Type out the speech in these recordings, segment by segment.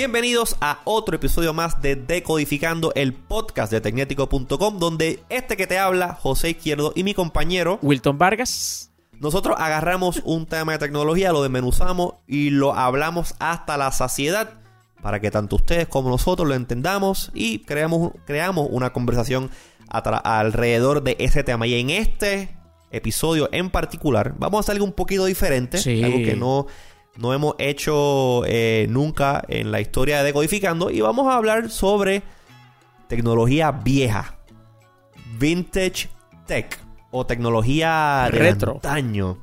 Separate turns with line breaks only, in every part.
Bienvenidos a otro episodio más de Decodificando, el podcast de Tecnético.com, donde este que te habla, José Izquierdo, y mi compañero
Wilton Vargas.
Nosotros agarramos un tema de tecnología, lo desmenuzamos y lo hablamos hasta la saciedad para que tanto ustedes como nosotros lo entendamos y creamos, creamos una conversación alrededor de ese tema. Y en este episodio en particular vamos a hacer algo un poquito diferente, algo que no no hemos hecho eh, nunca en la historia de Decodificando. Y vamos a hablar sobre tecnología vieja. Vintage Tech. O tecnología
retro.
antaño.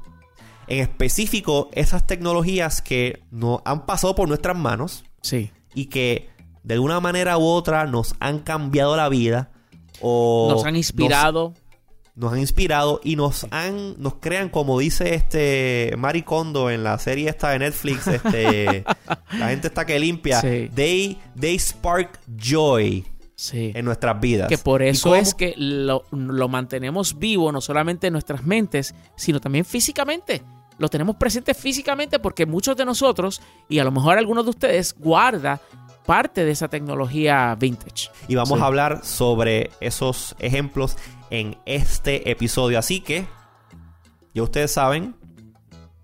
En específico, esas tecnologías que nos han pasado por nuestras manos.
Sí.
Y que de una manera u otra nos han cambiado la vida. O
nos han inspirado.
nos han inspirado y nos han nos crean como dice este Mari Kondo en la serie esta de Netflix este la gente está que limpia. They they spark joy en nuestras vidas.
Que por eso es que lo, lo, mantenemos vivo no solamente en nuestras mentes sino también físicamente lo tenemos presente físicamente porque muchos de nosotros y a lo mejor algunos de ustedes guarda parte de esa tecnología vintage.
Y vamos a hablar sobre esos ejemplos en este episodio. Así que, ya ustedes saben,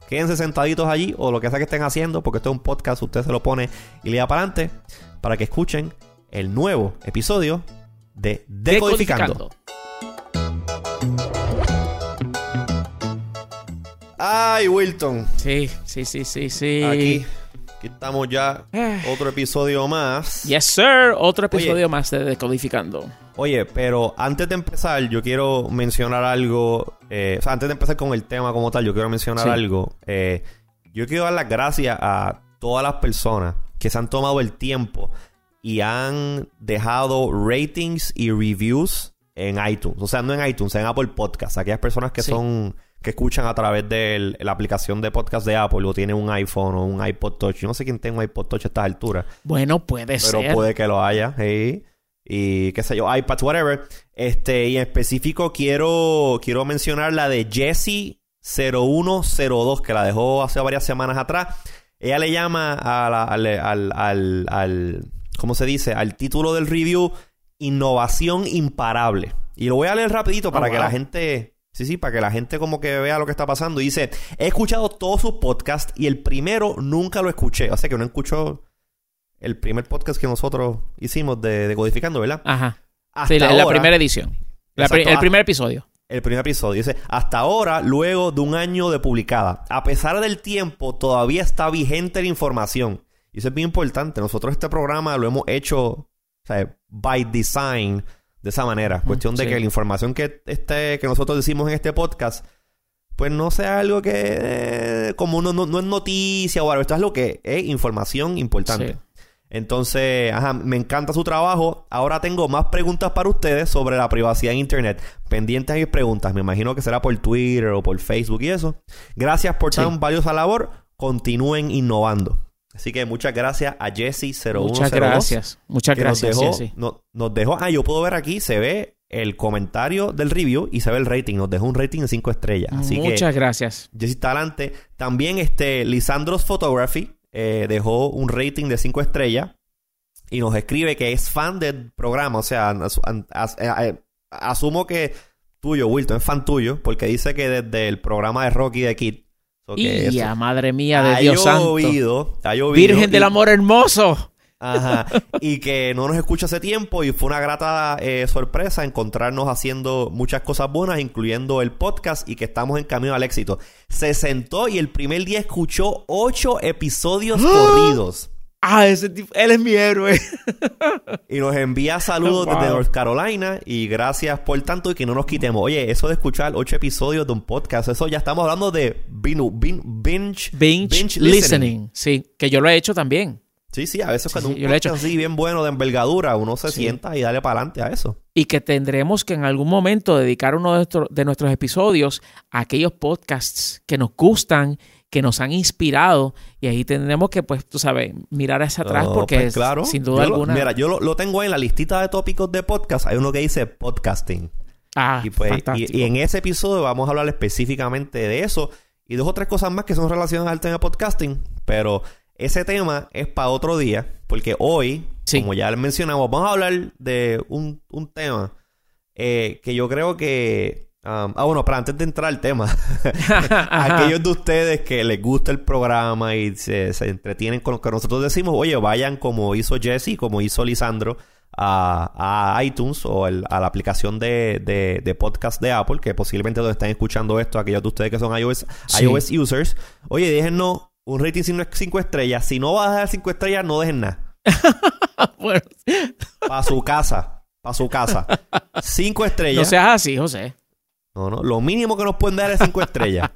quédense sentaditos allí o lo que sea que estén haciendo, porque esto es un podcast, usted se lo pone y le da para adelante para que escuchen el nuevo episodio de Decodificando. Ay, Wilton.
Sí, sí, sí, sí, sí.
Aquí estamos ya. Otro episodio más.
Yes, sir. Otro episodio más de Decodificando.
Oye, pero antes de empezar, yo quiero mencionar algo. Eh, o sea, antes de empezar con el tema como tal, yo quiero mencionar algo. Eh, yo quiero dar las gracias a todas las personas que se han tomado el tiempo y han dejado ratings y reviews en iTunes. O sea, no en iTunes, en Apple Podcasts. Aquellas personas que son que escuchan a través de la aplicación de podcast de Apple o tienen un iPhone o un iPod Touch. Yo no sé quién tiene un iPod Touch a estas alturas.
Bueno, puede ser.
Pero puede que lo haya. Y qué sé yo, iPad, whatever. Este, y en específico quiero, quiero mencionar la de Jessie 0102, que la dejó hace varias semanas atrás. Ella le llama al, al, al, al, ¿cómo se dice? Al título del review, Innovación Imparable. Y lo voy a leer rapidito para oh, que la gente Sí, sí, para que la gente como que vea lo que está pasando. Y dice, he escuchado todos sus podcasts y el primero nunca lo escuché. O sea que no escuchó el primer podcast que nosotros hicimos de, Codificando, ¿verdad?
Ajá. sí, la, primera edición. el primer episodio.
El primer episodio. Dice, hasta ahora, luego de un año de publicada, a pesar del tiempo, todavía está vigente la información. Y eso es bien importante. Nosotros este programa lo hemos hecho, o sea, by design de esa manera. Cuestión de que la información que, este, que nosotros decimos en este podcast, pues no sea algo que eh, como no, no, es noticia o algo. Esto es lo que es información importante. Entonces, ajá, me encanta su trabajo. Ahora tengo más preguntas para ustedes sobre la privacidad en Internet. Pendientes a mis preguntas. Me imagino que será por Twitter o por Facebook y eso. Gracias por tan valiosa labor. Continúen innovando. Así que muchas gracias a Jesse0102.
Muchas gracias. Muchas gracias.
Nos dejó, nos dejó, ah, yo puedo ver aquí, se ve el comentario del review y se ve el rating. Nos dejó un rating de 5 estrellas. Así
muchas gracias.
Jesse está adelante. También este Lisandros Photography eh, dejó un rating de 5 estrellas y nos escribe que es fan del programa. O sea, eh, eh, asumo que tuyo, Wilton, es fan tuyo, porque dice que desde el programa de Rocky de Kid
y ya, madre mía de Dios
llovido,
santo. Ha llovido, Virgen del amor hermoso.
Ajá. y que no nos escucha hace tiempo y fue una grata eh, sorpresa encontrarnos haciendo muchas cosas buenas, incluyendo el podcast y que estamos en camino al éxito. Se sentó y el primer día escuchó ocho episodios corridos.
Ah, ese tipo, él es mi héroe.
y nos envía saludos desde North Carolina y gracias por tanto y que no nos quitemos. Oye, eso de escuchar ocho episodios de un podcast, eso ya estamos hablando de binge,
binge, listening. Sí, que yo lo he hecho también.
Sí, sí, a veces cuando un podcast así bien bueno de envergadura, uno se sienta y dale para adelante a eso.
Y que tendremos que en algún momento dedicar uno de, de nuestros episodios a aquellos podcasts que nos gustan que nos han inspirado y ahí tendremos que, pues, tú sabes, mirar hacia atrás porque
pues, claro.
sin duda
Yo lo-
alguna...
mira, yo lo, lo tengo ahí en la listita de tópicos de podcast. Hay uno que dice podcasting.
ah,
Y, pues,
fantástico.
y, y en ese episodio vamos a hablar específicamente de eso y dos o tres cosas más que son relacionadas al tema podcasting. Pero ese tema es para otro día, porque hoy,
Sí.
como ya mencionamos, vamos a hablar de un, un tema eh, que yo creo que. Um, ah, bueno, pero antes de entrar al tema, aquellos de ustedes que les gusta el programa y se, se entretienen con lo que nosotros decimos, oye, vayan como hizo Jesse, como hizo Lisandro, a, a iTunes o el- a la aplicación de, de- de podcast de Apple, que posiblemente donde están escuchando esto, aquellos de ustedes que son iOS,
Sí.
iOS users, oye, déjennos un rating 5 estrellas. Si no vas a dar 5 estrellas, no dejen nada.
Bueno,
Para su casa. Para su casa. 5 estrellas.
no seas así, José.
No, no. Lo mínimo que nos pueden dar es 5 estrellas.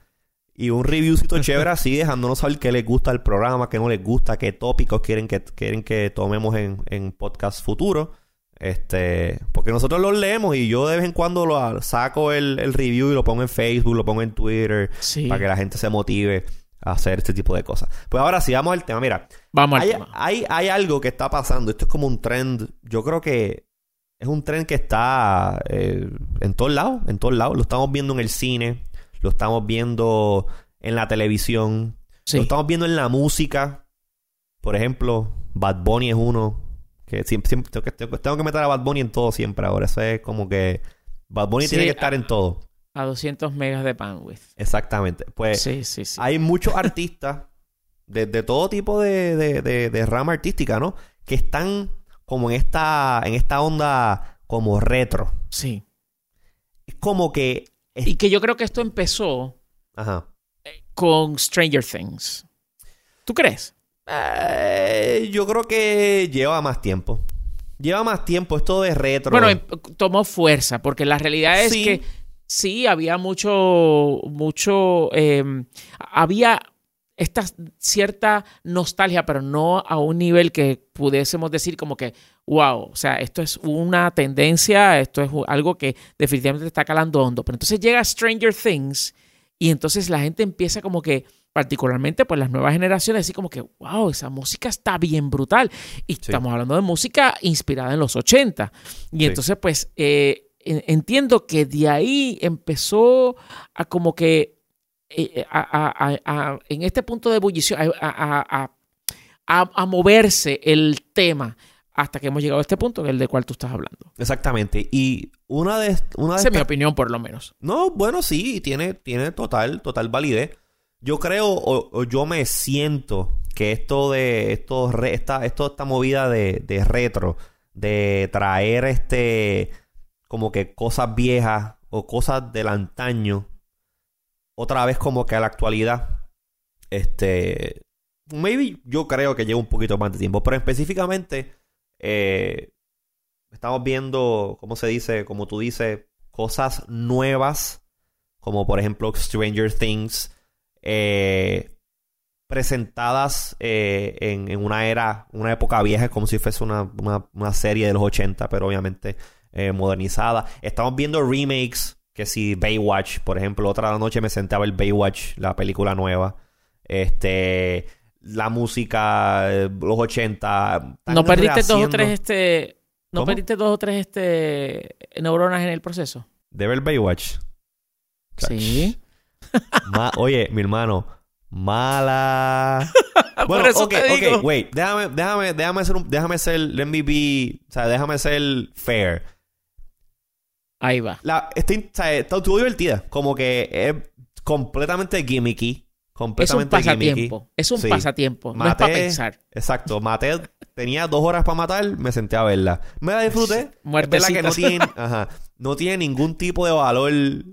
Y un reviewcito chévere así, dejándonos saber qué les gusta el programa, qué no les gusta, qué tópicos quieren que, quieren que tomemos en, en podcast futuro. Este, porque nosotros los leemos y yo de vez en cuando lo saco el, el review y lo pongo en Facebook, lo pongo en Twitter,
Sí.
para que la gente se motive a hacer este tipo de cosas. Pues ahora sí, vamos al tema. Mira,
Vamos al
hay,
tema.
hay, hay algo que está pasando. Esto es como un trend. Yo creo que es un trend que está eh, en todos lados. En todos lados. Lo estamos viendo en el cine. Lo estamos viendo en la televisión.
Sí.
Lo estamos viendo en la música. Por ejemplo, Bad Bunny es uno. Que siempre, siempre tengo, que, tengo- tengo que meter a Bad Bunny en todo siempre ahora. Eso es como que Bad Bunny
Sí,
tiene que estar en todo.
A 200 megas de bandwidth.
Exactamente. Pues
Sí, sí, sí.
hay muchos artistas de, de todo tipo de, de, de- de rama artística, ¿no? Que están como en esta, en esta onda como retro.
Sí.
Es como que... es-
Y que yo creo que esto empezó
Ajá.
con Stranger Things. ¿Tú crees?
Eh, yo creo que lleva más tiempo. Lleva más tiempo esto de retro.
Bueno, em- tomó fuerza, porque la realidad es
Sí.
que sí, había mucho, mucho, eh, había esta cierta nostalgia, pero no a un nivel que pudiésemos decir como que, wow, o sea, esto es una tendencia, esto es algo que definitivamente está calando hondo. Pero entonces llega Stranger Things y entonces la gente empieza como que, particularmente pues las nuevas generaciones, así como que, wow, esa música está bien brutal. Y estamos hablando de música inspirada en los 80. Y
Sí.
entonces pues eh, en- entiendo que de ahí empezó a como que eh, a- a- a- a- en este punto de ebullición, a, moverse el tema hasta que hemos llegado a este punto, que es el del cual tú estás hablando.
Exactamente. Y una de, una de
Esa es mi opinión, por lo menos.
No, bueno, sí, tiene, tiene total, total validez. Yo creo, o, o yo me siento que esto de, esto, re- esta, esto, esta movida de, de retro, de traer este, como que cosas viejas o cosas del antaño, otra vez como que a la actualidad, este, maybe yo creo que lleva un poquito más de tiempo, pero específicamente, eh, estamos viendo, ¿cómo se dice? Como tú dices, cosas nuevas, como por ejemplo Stranger Things, eh, presentadas eh, en, en una era, una época vieja, como si fuese una, una- una serie de los 80, pero obviamente modernizada. Estamos viendo remakes, que si Baywatch, por ejemplo, otra noche me senté a ver Baywatch, la película nueva. Este, la música, los 80. están
¿No perdiste dos o tres este. ¿No
¿Cómo?
perdiste dos o tres este neuronas en el proceso?
De ver Baywatch.
Sí.
Ma- Oye, mi hermano, mala.
Por
Bueno,
eso
ok,
te digo.
ok, wait. Déjame, déjame, déjame ser, un- déjame ser, let me be, o sea, déjame ser fair.
Ahí va.
La, está, está- estuvo divertida. Como que es completamente gimmicky.
Es un
Completamente gimmicky.
pasatiempo. Es un
Sí.
pasatiempo. No es para
Maté-
pensar.
Exacto. Maté, tenía dos horas para matar, me senté a verla. Me la disfruté. Verdad que no tiene, ajá, no tiene ningún tipo de valor,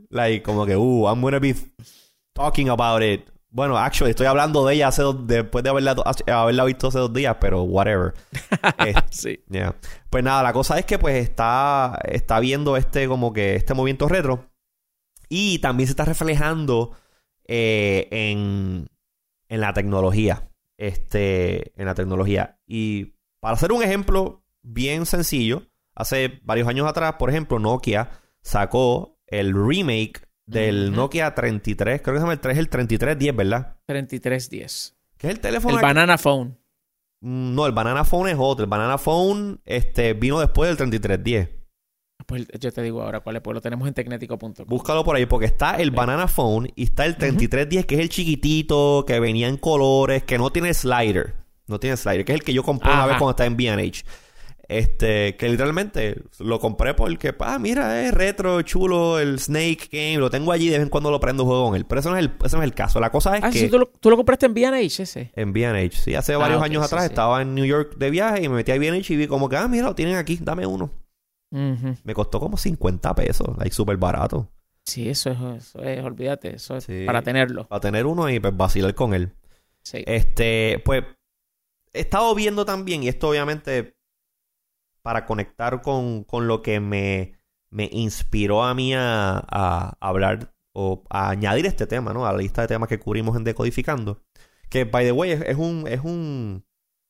like, como que, uh, I'm gonna be talking about it. Bueno, actually, estoy hablando de ella hace dos- después de haberla, haberla visto hace dos días, pero whatever. Eh,
Sí.
yeah. Pues nada, la cosa es que pues está, está viendo este como que este movimiento retro y también se está reflejando eh, en, en la tecnología. Este, en la tecnología. Y para hacer un ejemplo bien sencillo, hace varios años atrás, por ejemplo, Nokia sacó el remake del
Ujú.
Nokia 33, creo que se llama el 3, el 3310, ¿verdad?
3310.
Que es el teléfono...
El Banana Phone.
Mm, No, el Banana Phone es otro. El Banana Phone este, vino después del 3310.
Pues yo te digo ahora cuál es, pues lo tenemos en tecnético.com.
Búscalo por ahí, porque está el
Sí.
Banana Phone y está el 3310, que es el chiquitito, que venía en colores, que no tiene slider. No tiene slider, que es el que yo compré una vez cuando estaba en B&H. Este, que literalmente lo compré porque, ah, mira, es retro, chulo, el Snake Game, lo tengo allí, de vez en cuando lo prendo juego con él. Pero eso no es el, eso no es el caso. La cosa es
Ah,
que...
sí, ¿tú, lo, tú lo compraste en B&H ese.
En B&H, sí. Hace varios
ok,
años
sí,
atrás
sí.
estaba en New York de viaje y me metí a B&H y vi como que, ah, mira, lo tienen aquí, dame uno. Me costó como 50 pesos, ahí súper barato.
Sí, eso es, eso es, olvídate, eso es para tenerlo.
Para tener uno y pues vacilar con él.
Sí.
Este, pues, he estado viendo también, y esto obviamente para conectar con, con lo que me, me inspiró a mí a, a hablar o a añadir este tema, ¿no? A la lista de temas que cubrimos en Decodificando. Que, by the way, es, es un, es un,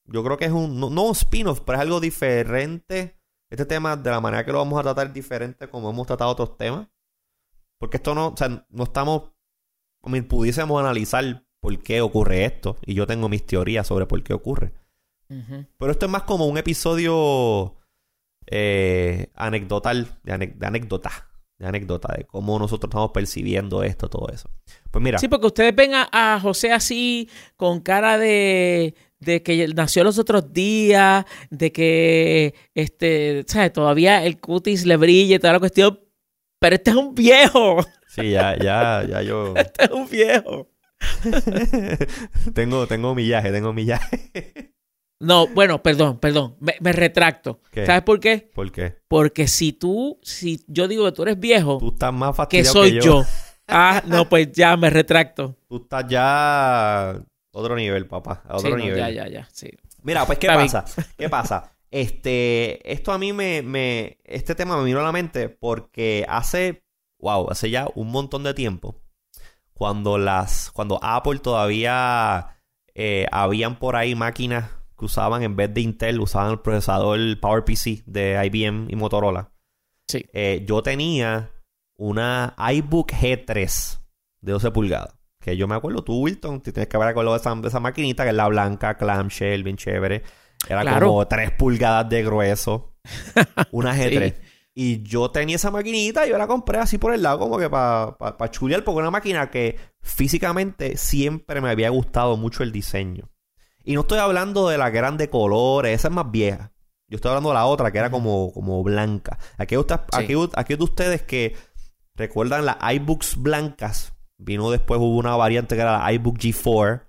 yo creo que es un, no, no un spin-off, pero es algo diferente. Este tema, de la manera que lo vamos a tratar, es diferente como hemos tratado otros temas. Porque esto no, o sea, no estamos, mean, pudiésemos analizar por qué ocurre esto. Y yo tengo mis teorías sobre por qué ocurre. Pero esto es más como un episodio eh, anecdotal, de, de anécdota, de anécdota, de cómo nosotros estamos percibiendo esto, todo eso. Pues mira,
Sí, porque ustedes ven a, a José así, con cara de, de que nació los otros días, de que este, ¿sabes? todavía el cutis le brille, toda la cuestión. Pero este es un viejo.
sí, ya, ya, ya yo
Este es un viejo.
tengo, tengo millaje, tengo millaje.
No, bueno, perdón, perdón. Me, me retracto.
¿Qué?
¿Sabes por qué?
¿Por qué?
Porque si tú, si yo digo que tú eres viejo,
Tú estás más
que
fastidiado
soy
que
yo. Ah, no, pues ya me retracto.
Tú estás ya a otro nivel, papá, a otro
Sí, no,
nivel.
ya, ya, ya. Sí.
Mira, pues, ¿qué pasa? ¿Qué pasa? Este, esto a mí me, me, este tema me vino a la mente porque hace, wow, hace ya un montón de tiempo, cuando las, cuando Apple todavía eh, habían por ahí máquinas que usaban en vez de Intel, usaban el procesador PowerPC de IBM y Motorola.
Sí.
Eh, yo tenía una iBook G3 de 12 pulgadas. Que yo me acuerdo, tú, Wilton, te tienes que haber acordado de esa, de esa maquinita, que es la blanca, clamshell, bien chévere. Era
Claro.
como 3 pulgadas de grueso. Una G3.
Sí.
Y yo tenía esa maquinita y yo la compré así por el lado, como que para pa, pa chulear, porque era una máquina que físicamente siempre me había gustado mucho el diseño. Y no estoy hablando de la que eran de colores, esa es más vieja. Yo estoy hablando de la otra, que era como, como blanca. Aquí, usted,
Sí.
aquí, aquí de ustedes que recuerdan las iBooks blancas, vino después, hubo una variante que era la iBook G4.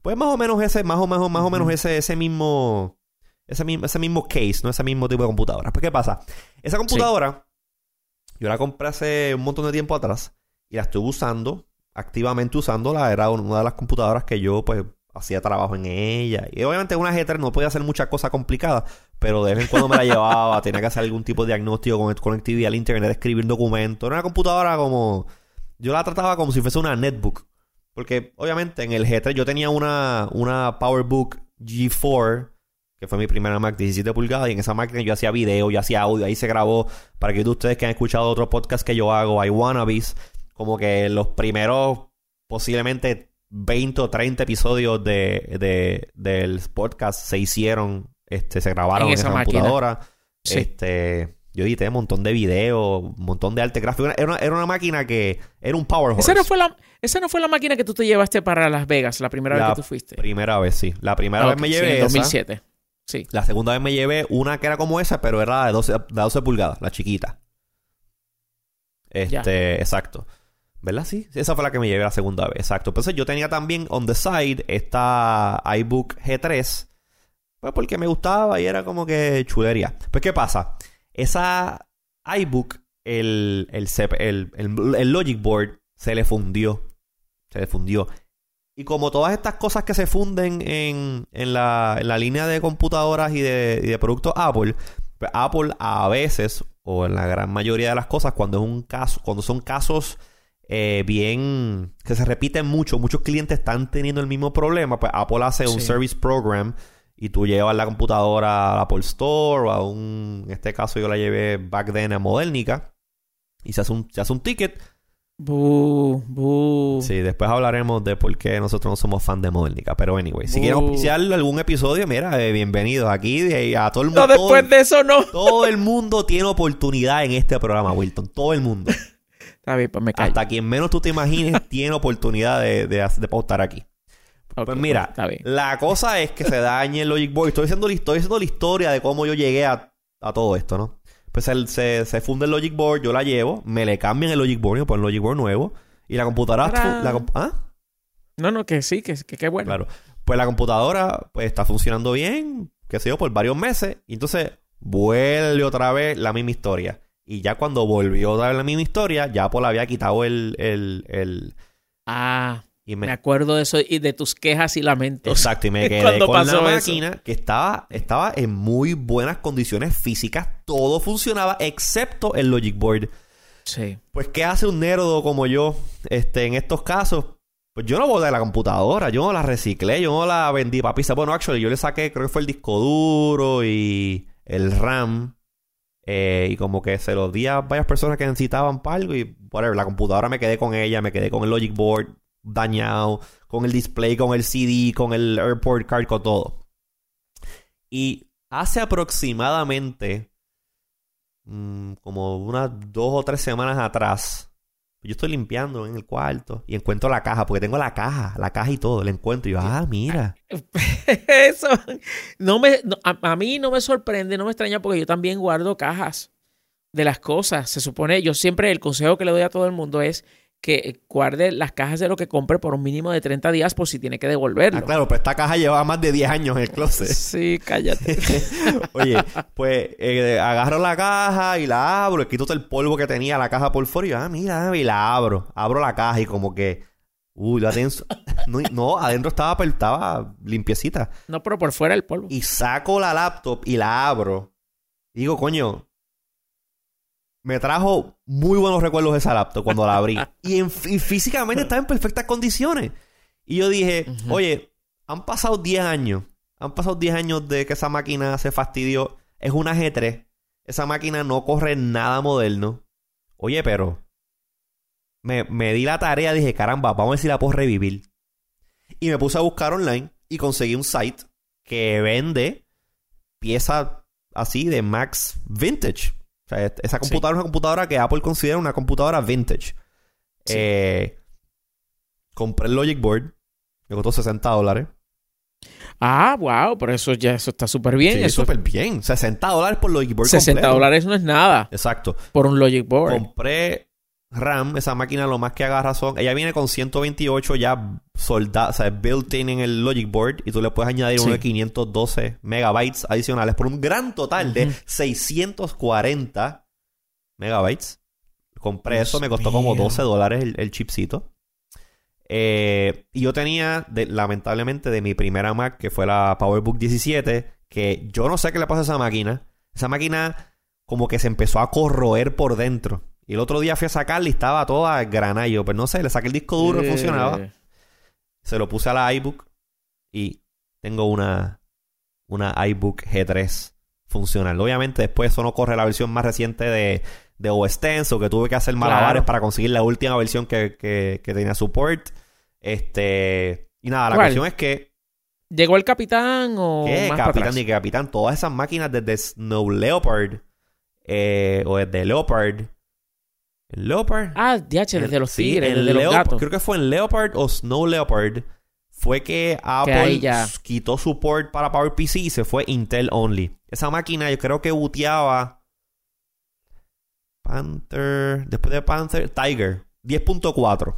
Pues más o menos ese, más o menos, más o menos ese, ese mismo, ese mismo, ese mismo case, ¿no? Ese mismo tipo de computadora. Pues, ¿qué pasa? Esa computadora, yo la compré hace un montón de tiempo atrás y la estuve usando, activamente usándola. Era una de las computadoras que yo, pues, hacía trabajo en ella. Y obviamente una G3 no podía hacer muchas cosas complicadas, pero de vez en cuando me la llevaba, tenía que hacer algún tipo de diagnóstico con conectividad al internet, escribir documentos. Era una computadora como... Yo la trataba como si fuese una netbook. Porque obviamente en el G3 yo tenía una, una PowerBook G4, que fue mi primera Mac 17 pulgadas, y en esa máquina yo hacía video, yo hacía audio, ahí se grabó, para que ustedes que han escuchado otros podcasts que yo hago, I Wannabes, como que los primeros posiblemente 20 o 30 episodios de, de- del podcast se hicieron, este, se grabaron
En
en,
esa
esa computadora.
Sí.
Este, yo edité un montón de videos, un montón de arte gráfico. Era una, era una máquina que era un power horse.
Esa no, fue la, esa no fue la máquina que tú te llevaste para Las Vegas la primera
La
vez que tú fuiste.
Primera vez, sí. La primera
Ah,
vez me
sí,
llevé
en
esa.
2007. Sí.
La segunda vez me llevé una que era como esa, pero era de 12, de 12 pulgadas, la chiquita. Este, exacto. ¿Verdad? Sí, esa fue la que me llevé la segunda vez, exacto. Entonces yo tenía también on the side esta iBook G3, pues porque me gustaba y era como que chulería. Pues ¿qué pasa? Esa iBook, el, el, el, el- Logic Board se le fundió. Se le fundió. Y como todas estas cosas que se funden en, en, la, la línea de computadoras y de, y de productos Apple, pues Apple a veces, o en la gran mayoría de las cosas, cuando es un caso, cuando son casos eh, bien que se repiten mucho, muchos clientes están teniendo el mismo problema, pues Apple hace un service program y tú llevas la computadora al Apple Store o a un, en este caso yo la llevé back then a Modernica y se hace un, se hace un ticket. Sí, después hablaremos de por qué nosotros no somos fan de Modernica. Pero anyway, si quieren oficiar algún episodio, mira, eh, bienvenidos aquí de, a todo el
No,
mundo.
después de eso no.
Todo el mundo tiene oportunidad en este programa, Wilton. Todo el mundo.
Está bien, pues me callo.
Hasta quien menos tú te imagines tiene oportunidad de, de, de pautar aquí. Pues mira,
Está bien.
la cosa es que se dañe el Logic Board. Estoy diciendo, estoy diciendo la historia de cómo yo llegué a, a todo esto, ¿no? Pues el- se, se funde el Logic Board, yo la llevo, me le cambian el Logic Board ponen el Logic Board nuevo. Y la computadora... ¿Ah?
No, no, que sí, que, que bueno.
Claro. Pues la computadora pues está funcionando bien, qué sé yo, por varios meses. Y entonces vuelve otra vez la misma historia. Y ya cuando volvió otra vez la misma historia, ya Apple había quitado el... el, el
Ah,
y
me
me,
acuerdo de eso y de tus quejas y lamentos.
exacto, y me quedé con la
eso.
máquina que estaba, estaba en muy buenas condiciones físicas. Todo funcionaba excepto el Logic Board.
Sí.
Pues, ¿qué hace un nerdo como yo este, en estos casos? Pues yo no boté la computadora, yo no la reciclé, yo no la vendí para pizza. Bueno, actually, yo le saqué, creo que fue el disco duro y el RAM. Eh, y como que se los di a varias personas que necesitaban para algo y whatever. La computadora me quedé con ella, me quedé con el Logic Board dañado, con el display, con el CD, con el Airport Card, con todo. Y hace aproximadamente mm, como unas dos o tres semanas atrás, yo estoy limpiando en el cuarto y encuentro la caja, porque tengo la caja, la caja y todo, la encuentro y yo, ah, mira.
Eso no me a, a mí no me sorprende, no me extraña porque yo también guardo cajas de las cosas. Se supone, yo siempre el consejo que le doy a todo el mundo es que guarde las cajas de lo que compre por un mínimo de 30 días por si tiene que devolverlo.
Ah, claro, pero esta caja lleva más de 10 años en el closet.
Sí, cállate.
Oye, pues eh, agarro la caja y la abro, quito todo el polvo que tenía la caja por fuera y yo, ah, mira, y la abro. Abro la caja y como que, uy, lo adentro, no, no, adentro estaba, per- estaba limpiecita.
No, pero por fuera el polvo.
Y saco la laptop y la abro. Digo, coño, me trajo muy buenos recuerdos esa laptop cuando la abrí. y, en- y físicamente estaba en perfectas condiciones. Y yo dije, oye, han pasado 10 años. Han pasado 10 años de que esa máquina se fastidió. Es una G3. Esa máquina no corre nada moderno. Oye, pero... Me, me di la tarea, dije, caramba, vamos a ver si la puedo revivir. Y me puse a buscar online y conseguí un site que vende piezas así de Max Vintage. O sea, est- esa computadora es una computadora que Apple considera una computadora vintage.
Sí.
Eh, compré el Logic Board. Me costó 60 dólares.
Ah, wow, pero eso ya eso está súper bien.
Sí,
eso,
súper bien. 60 dólares por Logic Board
60
completo.
dólares no es nada
Exacto.
por un Logic Board.
Compré RAM. Esa máquina lo más que agarra son... Ella viene con 128 ya soldados, o sea, built-in en el Logic Board. Y tú le puedes añadir
Sí.
uno de 512 megabytes adicionales por un gran total de
Ujú.
640 megabytes. Compré
Dios
eso, me costó como
mío.
12 dólares el, el chipcito. Eh, y yo tenía, de- lamentablemente, de mi primera Mac, que fue la PowerBook 17, que yo no sé qué le pasa a esa máquina. Esa máquina como que se empezó a corroer por dentro. Y el otro día fui a sacarla y estaba toda granallo. Pues no sé, le saqué el disco duro,
Eh,
funcionaba. Se lo puse a la iBook y tengo una, una iBook G3 funcional. Obviamente después eso no corre la versión más reciente de, de OS X o que tuve que hacer malabares
Claro.
para conseguir la última versión que, que, que tenía support. Este... Y nada, la cuestión es que...
¿Llegó el capitán o
¿Qué?
más
Capitán ni capitán. Todas esas máquinas desde Snow Leopard eh, o desde Leopard. ¿El Leopard?
Ah, DH, desde los
Sí,
tigres,
en
desde los
Leop-
gatos.
Creo que fue en Leopard o Snow Leopard. Fue que Apple
ya.
quitó support para PowerPC y se fue Intel only. Esa máquina yo creo que booteaba Panther. Después de Panther, Tiger. 10.4.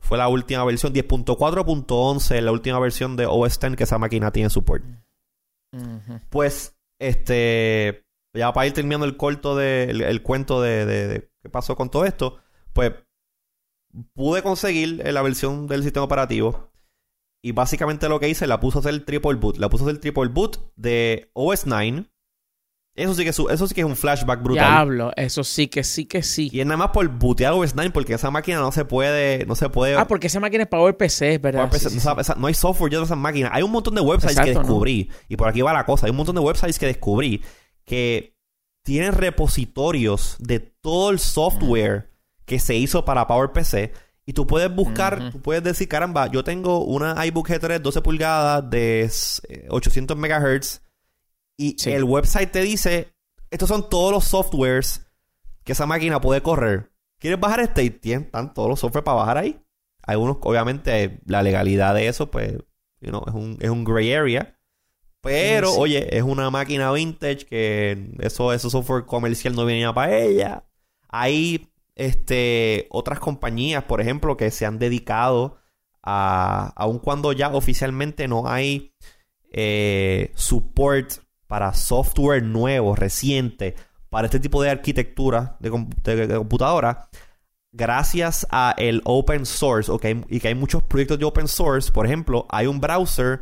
Fue la última versión. 10.4.11. La última versión de OS X que esa máquina tiene support.
Ujú.
Pues, este. Ya para ir terminando el corto de. El, el cuento de, de- de qué pasó con todo esto. Pues. Pude conseguir eh, la versión del sistema operativo. Y básicamente lo que hice, la puse a hacer el triple boot. La puse a hacer el triple boot de OS 9. Eso sí que es, un- eso sí que es un flashback brutal.
Diablo, eso sí que sí que sí.
Y es nada más por bootear OS 9 porque esa máquina no se puede. No se puede.
Ah, porque esa máquina es Power PC, ¿verdad? Sí, sí, sí.
no hay software ya de esas máquinas. Hay un montón de websites que descubrí. Y por aquí va la cosa. Hay un montón de websites que descubrí que tienen repositorios de todo el software que se hizo para PowerPC. Y tú puedes buscar, tú puedes decir, caramba, yo tengo una iBook G3 12 pulgadas de eh, 800 MHz y
Sí.
el website te dice, estos son todos los softwares que esa máquina puede correr. ¿Quieres bajar este? Y tienen están todos los software para bajar ahí. Hay unos, obviamente, la legalidad de eso, pues, you know, es un, es un gray area. Pero,
Sí.
oye, es una máquina vintage que eso, ese software comercial no venía para ella. Hay este, otras compañías, por ejemplo, que se han dedicado a, aun cuando ya oficialmente no hay eh, support para software nuevo, reciente, para este tipo de arquitectura de, de- de computadora, gracias a el open source, ok, y que hay muchos proyectos de open source, por ejemplo, hay un browser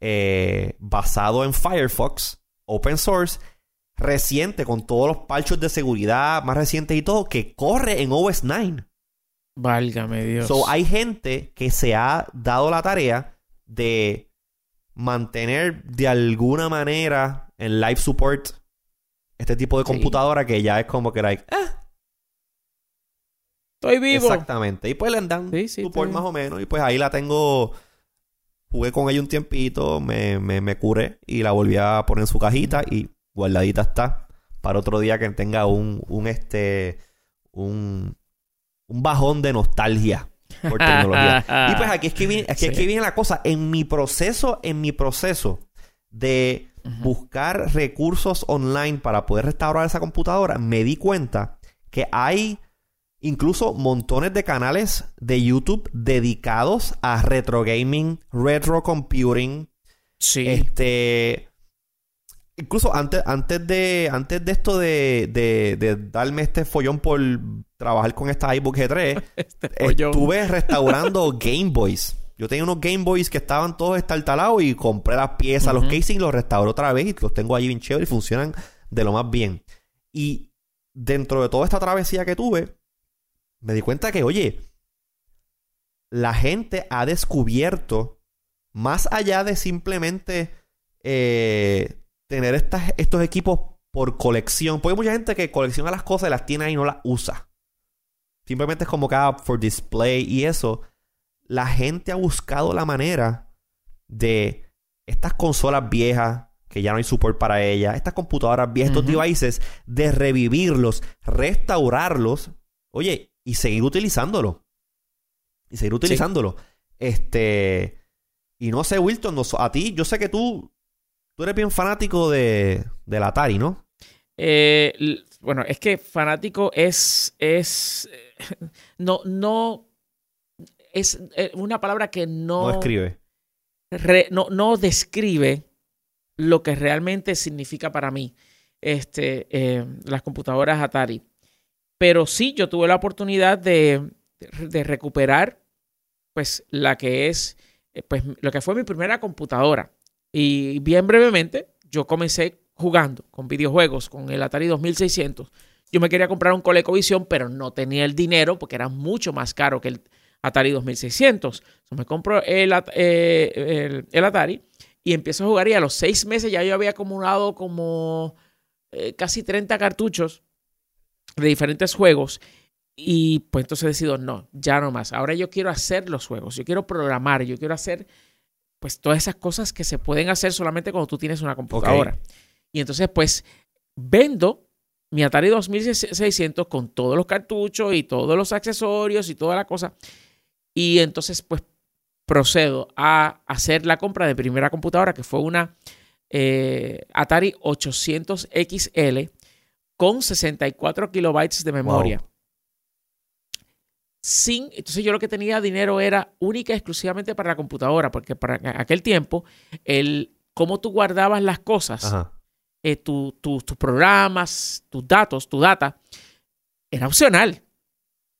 eh, basado en Firefox, open source, reciente, con todos los parchos de seguridad más recientes y todo, que corre en OS 9.
Válgame Dios.
So, hay gente que se ha dado la tarea de mantener de alguna manera en live support este tipo de
Sí.
computadora que ya es como que like, ah,
Estoy vivo.
exactamente. Y pues le dan
Sí, sí,
support más o menos. Y pues ahí la tengo. Jugué con ella un tiempito, me, me, me curé y la volví a poner en su cajita y guardadita está para otro día que tenga un, un este un, un bajón de nostalgia por tecnología. Y pues aquí es que viene, aquí es que viene la cosa. En mi proceso, en mi proceso de buscar recursos online para poder restaurar esa computadora, me di cuenta que hay incluso montones de canales de YouTube dedicados a retro gaming, retro computing,
Sí.
este. Incluso antes, antes de. Antes de esto de, de, de darme este follón por trabajar con esta iBook G3,
Este
estuve restaurando Game Boys. Yo tenía unos Game Boys que estaban todos estartalados y compré las piezas, los
Ujú.
casing, los restauré otra vez y los tengo allí bien chévere y funcionan de lo más bien. Y dentro de toda esta travesía que tuve, me di cuenta que, oye, la gente ha descubierto, más allá de simplemente eh, tener estas, estos equipos por colección, porque hay mucha gente que colecciona las cosas y las tiene ahí y no las usa. Simplemente es como que ah, for display y eso. La gente ha buscado la manera de estas consolas viejas, que ya no hay support para ellas, estas computadoras viejas, estos
Ujú.
devices, de revivirlos, restaurarlos, oye, y seguir utilizándolo. Y seguir utilizándolo. Este. Y no sé, Wilton, no- a ti, yo sé que tú. Tú eres bien fanático de, del Atari, ¿no?
Eh, bueno, es que fanático es. es no, no. Es eh, una palabra que no,
No escribe.
re- no, no describe lo que realmente significa para mí este, eh, las computadoras Atari. Pero sí, yo tuve la oportunidad de, de recuperar pues la que es eh, pues lo que fue mi primera computadora. Y bien brevemente, yo comencé jugando con videojuegos, con el Atari 2600. Yo me quería comprar un ColecoVision, pero no tenía el dinero porque era mucho más caro que el Atari 2600. Entonces me compro eh, el- el Atari y empiezo a jugar y a los seis meses ya yo había acumulado como eh, casi 30 cartuchos de diferentes juegos y pues entonces decido, no, ya no más. Ahora yo quiero hacer los juegos, yo quiero programar, yo quiero hacer pues todas esas cosas que se pueden hacer solamente cuando tú tienes una computadora. Y entonces pues vendo mi Atari 2600 con todos los cartuchos y todos los accesorios y toda la cosa. Y entonces pues procedo a hacer la compra de primera computadora que fue una eh, Atari 800 XL con 64 kilobytes de memoria.
Wow.
Sin, entonces yo lo que tenía dinero era única y exclusivamente para la computadora, porque para aquel tiempo, el cómo tú guardabas las cosas, eh, tu- tu- tus programas, tus datos, tu data, era opcional.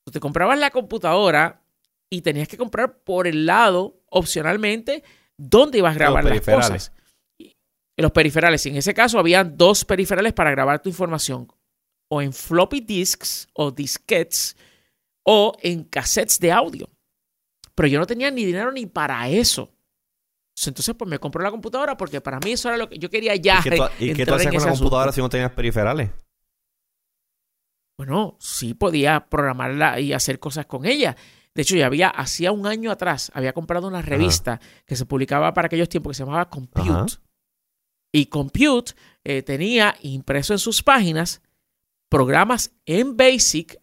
Tú te comprabas la computadora y tenías que comprar por el lado, opcionalmente, dónde ibas a grabar las cosas. Y- los periferales. Y en ese caso había dos periferales para grabar tu información. O en floppy disks o disquetes o en cassettes de audio. Pero yo no tenía ni dinero ni para eso. Entonces, pues me compré la computadora porque para mí eso era lo que yo quería ya.
¿Y qué tú, y qué tú hacías
en
con la computadora si no tenías periferales?
bueno, sí podía programarla y hacer cosas con ella. De hecho, ya había, hacía un año atrás, había comprado una revista que se publicaba para aquellos tiempos que se llamaba Compute.
Ajá.
Y Compute eh, tenía impreso en sus páginas programas en Basic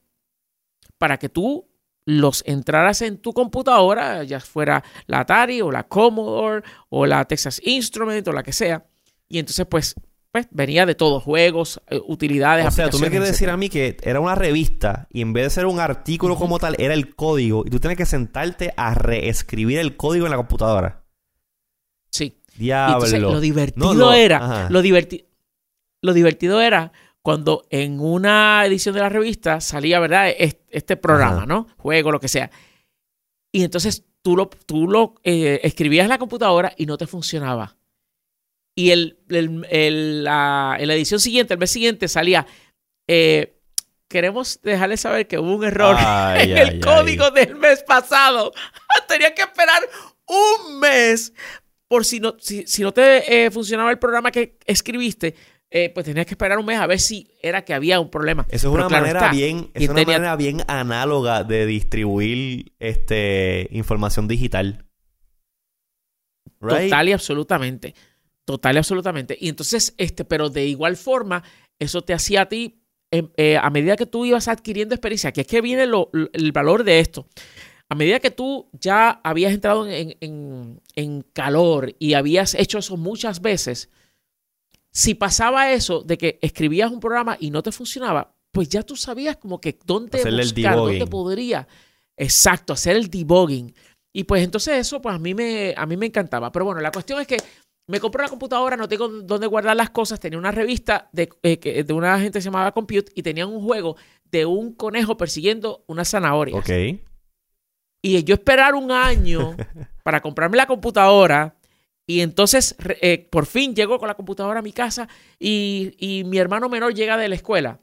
para que tú los entraras en tu computadora, ya fuera la Atari o la Commodore o la Texas Instrument o la que sea. Y entonces, pues, pues venía de todos, juegos, eh, utilidades,
O sea, tú me quieres decir a mí que era una revista y en vez de ser un artículo como tal, era el código y tú tienes que sentarte a reescribir el código en la computadora. Diablo.
entonces, lo divertido
No, no,
era, lo, diverti- lo divertido era cuando en una edición de la revista salía, ¿verdad? Es- Este programa,
Ajá.
¿no? Juego, lo que sea. Y entonces tú lo, tú lo eh, escribías en la computadora y no te funcionaba. Y el, el- el- la, en la edición siguiente, el mes siguiente, salía. eh, queremos dejarles saber que hubo un error
Ay,
en
ay,
el
ay.
código del mes pasado. Tenía que esperar un mes por si no, si, si no te eh, funcionaba el programa que escribiste, eh, pues tenías que esperar un mes a ver si era que había un problema.
Eso es
Pero
una
claro
manera
está,
bien, es una manera bien análoga de distribuir este información digital. Right?
Total y absolutamente. Total y absolutamente. Y entonces, este, pero de igual forma, eso te hacía a ti, em, eh, a medida que tú ibas adquiriendo experiencia, que es que viene lo- lo- el valor de esto. A medida que tú ya habías entrado en, en- en calor y habías hecho eso muchas veces, si pasaba eso de que escribías un programa y no te funcionaba, pues ya tú sabías como que dónde
Hacerle
buscar, dónde podría. Exacto, hacer el debugging. Y pues entonces eso pues a mí me, a mí me encantaba. Pero bueno, la cuestión es que me compré una computadora, no tengo dónde guardar las cosas. Tenía una revista de, eh, de una gente que se llamaba Compute y tenían un juego de un conejo persiguiendo una zanahoria.
Ok.
Y yo esperar un año para comprarme la computadora. Y entonces, eh, por fin llego con la computadora a mi casa y, y mi hermano menor llega de la escuela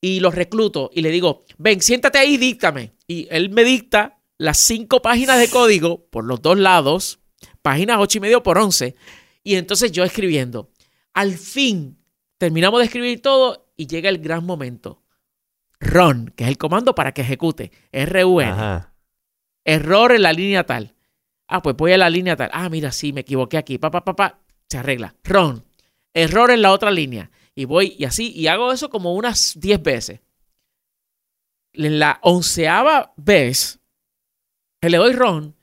y lo recluto y le digo, ven, siéntate ahí, díctame. Y él me dicta las cinco páginas de código por los dos lados, páginas ocho y medio por once. Y entonces yo escribiendo. Al fin, terminamos de escribir todo y llega el gran momento. Run, que es el comando para que ejecute. R-U-N.
Ajá.
Error en la línea tal. Ah, pues voy a la línea tal. Ah, mira, sí, me equivoqué aquí. Pa, pa, pa, pa. Se arregla. Ron. Error en la otra línea. Y voy y así. Y hago eso como unas 10 veces. En la onceava vez que le doy ron,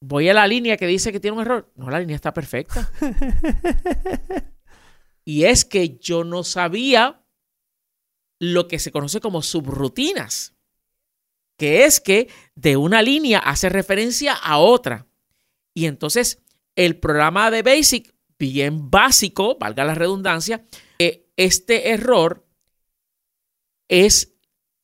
voy a la línea que dice que tiene un error. No, la línea está perfecta. y es que yo no sabía lo que se conoce como subrutinas que es que de una línea hace referencia a otra. Y entonces el programa de Basic, bien básico, valga la redundancia, eh, este error es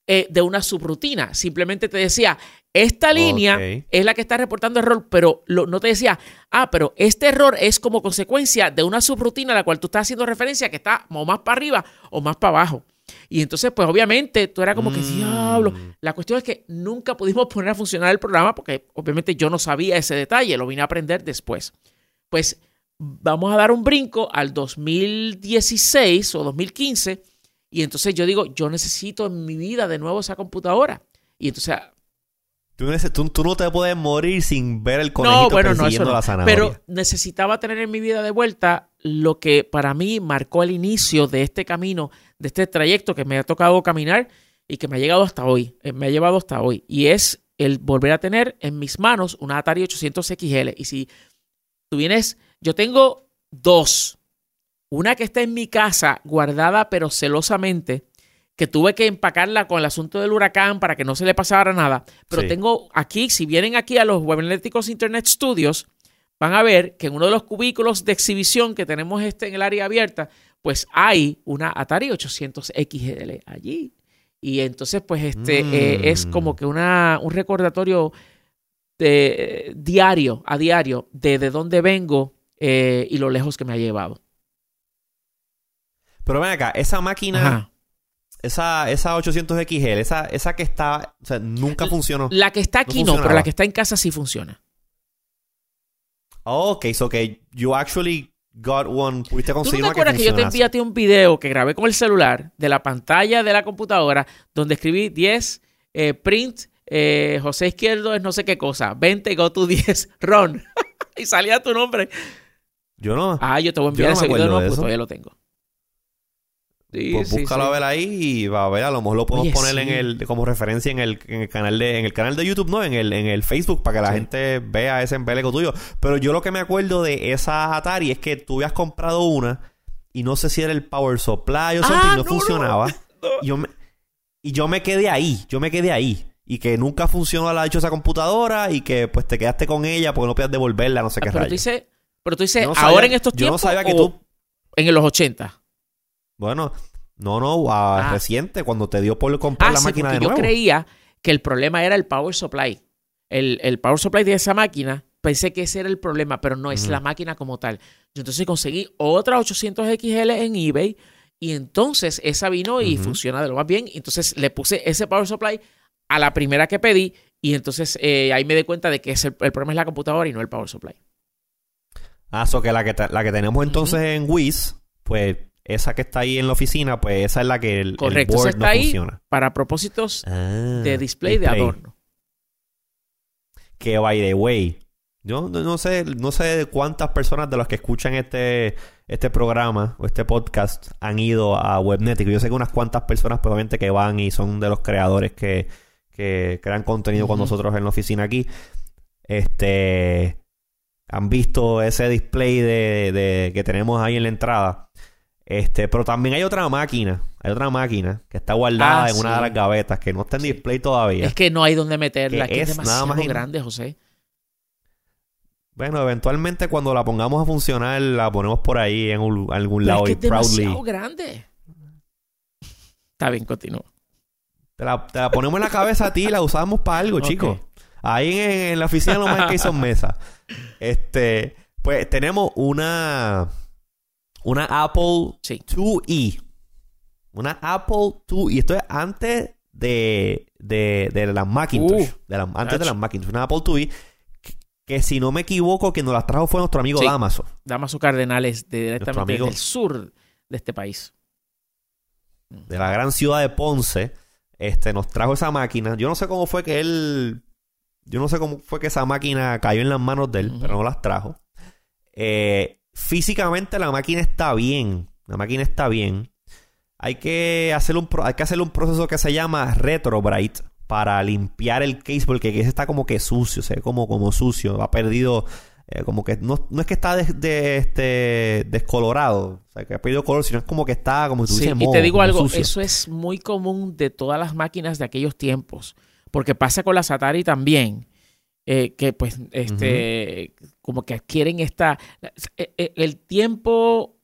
eh, de una subrutina. Simplemente te decía, esta línea es la que está reportando error, pero lo- no te decía, ah, pero este error es como consecuencia de una subrutina a la cual tú estás haciendo referencia que está o más para arriba o más para abajo. Y entonces, pues obviamente, tú eras como que,
Mm.
diablo. La cuestión es que nunca pudimos poner a funcionar el programa porque obviamente yo no sabía ese detalle, lo vine a aprender después. Pues vamos a dar un brinco al 2016 o 2015 y entonces yo digo, yo necesito en mi vida de nuevo esa computadora. Y entonces,
Tú, neces- tú- tú no te puedes morir sin ver el conejito
no, bueno, no,
persiguiendo
no.
la zanahoria.
Pero necesitaba tener en mi vida de vuelta lo que para mí marcó el inicio de este camino, de este trayecto que me ha tocado caminar y que me ha llegado hasta hoy, eh, me ha llevado hasta hoy. Y es el volver a tener en mis manos una Atari 800 XL. Y si tú vienes, yo tengo dos. Una que está en mi casa guardada pero celosamente, que tuve que empacarla con el asunto del huracán para que no se le pasara nada. Pero
Sí.
tengo aquí, si vienen aquí a los Webnéticos Internet Studios, van a ver que en uno de los cubículos de exhibición que tenemos este en el área abierta, pues hay una Atari 800 XL allí. Y entonces, pues, este eh, es
Mm.
como que una, un recordatorio de, diario, a diario, de, de dónde vengo eh, y lo lejos que me ha llevado.
Pero ven acá, esa máquina,
Ajá.
esa, esa 800XL, esa, esa que está, o sea, nunca funcionó.
La que está aquí no, pero la que está en casa sí funciona.
Oh, ok, so que you actually got one, pudiste
¿Tú no
conseguir
te
una que
acuerdas que yo te envié a ti un video que grabé con el celular de la pantalla de la computadora donde escribí 10 eh, print eh, José Izquierdo es no sé qué cosa, 20 go to 10 Ron y salía tu nombre.
Yo no.
Ah, yo te voy a enviar
no
ese video no, pues todavía lo tengo. Sí,
pues
sí,
búscalo
sí.
a ver ahí y va a ver, a lo mejor lo podemos
Oye,
poner en el, como referencia en el, en el canal de, en el canal de YouTube, no, en el, en el Facebook, para que la gente vea ese embeleco tuyo. Pero yo lo que me acuerdo de esa Atari es que tú habías comprado una y no sé si era el Power Supply o
Ah,
something, no,
no,
funcionaba.
no.
Y, yo me, y yo me quedé ahí, yo me quedé ahí. Y que nunca funcionó la dichosa computadora y que pues te quedaste con ella porque no podías devolverla, no sé qué
Ah, pero tú dices, pero tú dices
Yo no
ahora en estos
yo
tiempos
no sabía que
o
tú
en los 80.
Bueno, no, no, a
Ah.
reciente, cuando te dio por comprar
Ah,
la
sí,
máquina de
yo
nuevo.
creía que el problema era el power supply. El, el power supply de esa máquina, pensé que ese era el problema, pero no es la máquina como tal. Yo entonces conseguí otra 800 XL en eBay y entonces esa vino y funciona de lo más bien. Entonces le puse ese power supply a la primera que pedí y entonces eh, ahí me di cuenta de que es el, el problema es la computadora y no el power supply.
Ah, so que la que, la que tenemos entonces en Wiz, pues esa que está ahí en la oficina, pues esa es la que el, el
Correcto,
board
esa
no
está ahí
funciona.
para propósitos
Ah,
de display, de adorno.
Que by the way, yo no, no sé, no sé cuántas personas de las que escuchan este, este programa o este podcast han ido a Webnetic. Yo sé que unas cuantas personas probablemente que van y son de los creadores que, que crean contenido con nosotros en la oficina aquí. Este han visto ese display de, de- que tenemos ahí en la entrada. Este, pero también hay otra máquina, hay otra máquina que está guardada
Ah,
en una de las gavetas que no está en
Sí.
display todavía.
Es que no hay donde meterla,
Que
que es,
es nada
demasiado
más
grande, José.
Bueno, eventualmente cuando la pongamos a funcionar, la ponemos por ahí en un- algún
Pero
lado
es
y
que es
proudly.
demasiado grande. Está bien, continúa.
Te la, te la ponemos en la cabeza a ti y la usamos para algo,
Ok.
chicos. Ahí en, en la oficina lo más que son mesas. Este, pues tenemos una una Apple
Sí.
2E. Una Apple 2 y esto es antes de de, de las Macintosh,
Uh,
de las- antes de las Macintosh, una Apple 2E que, que si no me equivoco quien nos las trajo fue nuestro amigo
Sí.
Damaso.
Damaso Cardenales, de- directamente
amigo.
del sur de este país.
de la gran ciudad de Ponce, este, nos trajo esa máquina. Yo no sé cómo fue que él, yo no sé cómo fue que esa máquina cayó en las manos de él, pero no las trajo. Eh, físicamente la máquina está bien, la máquina está bien. Hay que hacerle un, hay que hacerle un proceso que se llama retrobrite para limpiar el case porque el case está como que sucio, se ve como, como sucio, ha perdido eh, como que no, no es que está des- de- este, descolorado, o sea, que ha perdido color, sino es como que está como si
Sí, y te digo algo,
sucio.
eso es muy común de todas las máquinas de aquellos tiempos, porque pasa con las Atari también, eh, que pues, este, como que adquieren esta, eh, eh, el tiempo,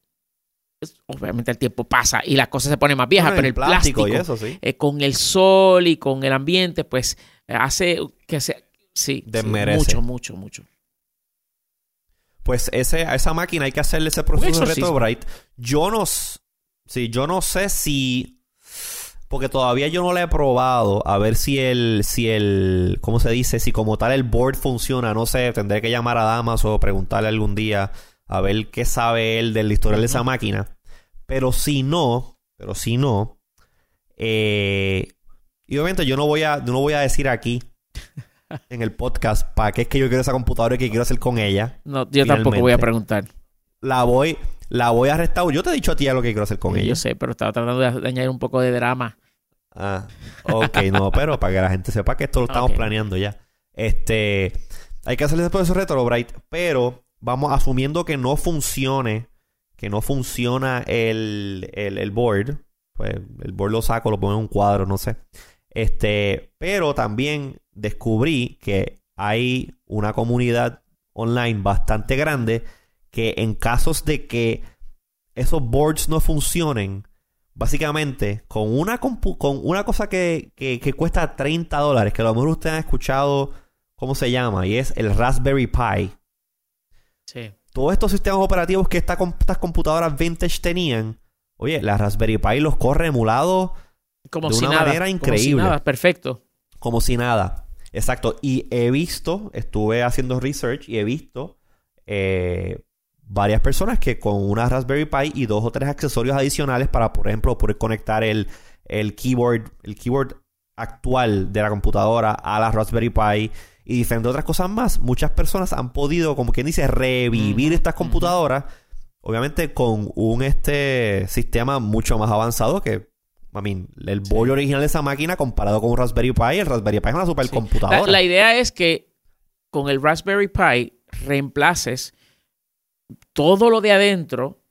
obviamente el tiempo pasa y las cosas se ponen más viejas,
Bueno,
pero el plástico,
y eso, sí.
eh, con el sol y con el ambiente, pues hace que se, sí, mucho, mucho, mucho.
Pues ese, a esa máquina hay que hacerle ese proceso de retrobrite. Yo no, sí, yo no sé si, porque todavía yo no la he probado a ver si el, si el, ¿cómo se dice? Si como tal el board funciona. No sé, tendré que llamar a Damas o preguntarle algún día a ver qué sabe él del historial de esa máquina. Pero si no, pero si no, eh, y obviamente yo no voy a, no voy a decir aquí en el podcast para qué es que yo quiero esa computadora y qué quiero hacer con ella
No, yo tampoco voy a preguntar.
la voy, la voy a restaurar. Yo te he dicho a ti ya lo que quiero hacer con
Sí,
ella.
Yo sé, pero estaba tratando de añadir un poco de drama.
Ah, ok, no, pero para que la gente sepa que esto lo estamos planeando ya. Este, hay que hacerle ese proceso retrobrite, pero vamos asumiendo que no funcione, que no funciona el, el, el board. Pues el board lo saco, lo pongo en un cuadro, no sé. Este, pero también descubrí que hay una comunidad online bastante grande que en casos de que esos boards no funcionen, básicamente con una compu- con una cosa que, que, que cuesta 30 dólares, que a lo mejor ustedes han escuchado cómo se llama, y es el Raspberry Pi.
Sí.
Todos estos sistemas operativos que esta estas computadoras vintage tenían, oye, la Raspberry Pi los corre emulados
Como
De
si
una
nada.
manera
como
increíble.
si nada, perfecto.
como si nada. Exacto. Y he visto, estuve haciendo research y he visto eh, varias personas que con una Raspberry Pi y dos o tres accesorios adicionales para, por ejemplo, poder conectar el, el keyboard, el keyboard actual de la computadora a la Raspberry Pi y diferentes otras cosas más, muchas personas han podido, como quien dice, revivir estas computadoras, obviamente con un este sistema mucho más avanzado que I mean, el bollo original de esa máquina comparado con un Raspberry Pi, el Raspberry Pi es una supercomputadora.
La, la idea es que con el Raspberry Pi reemplaces todo lo de adentro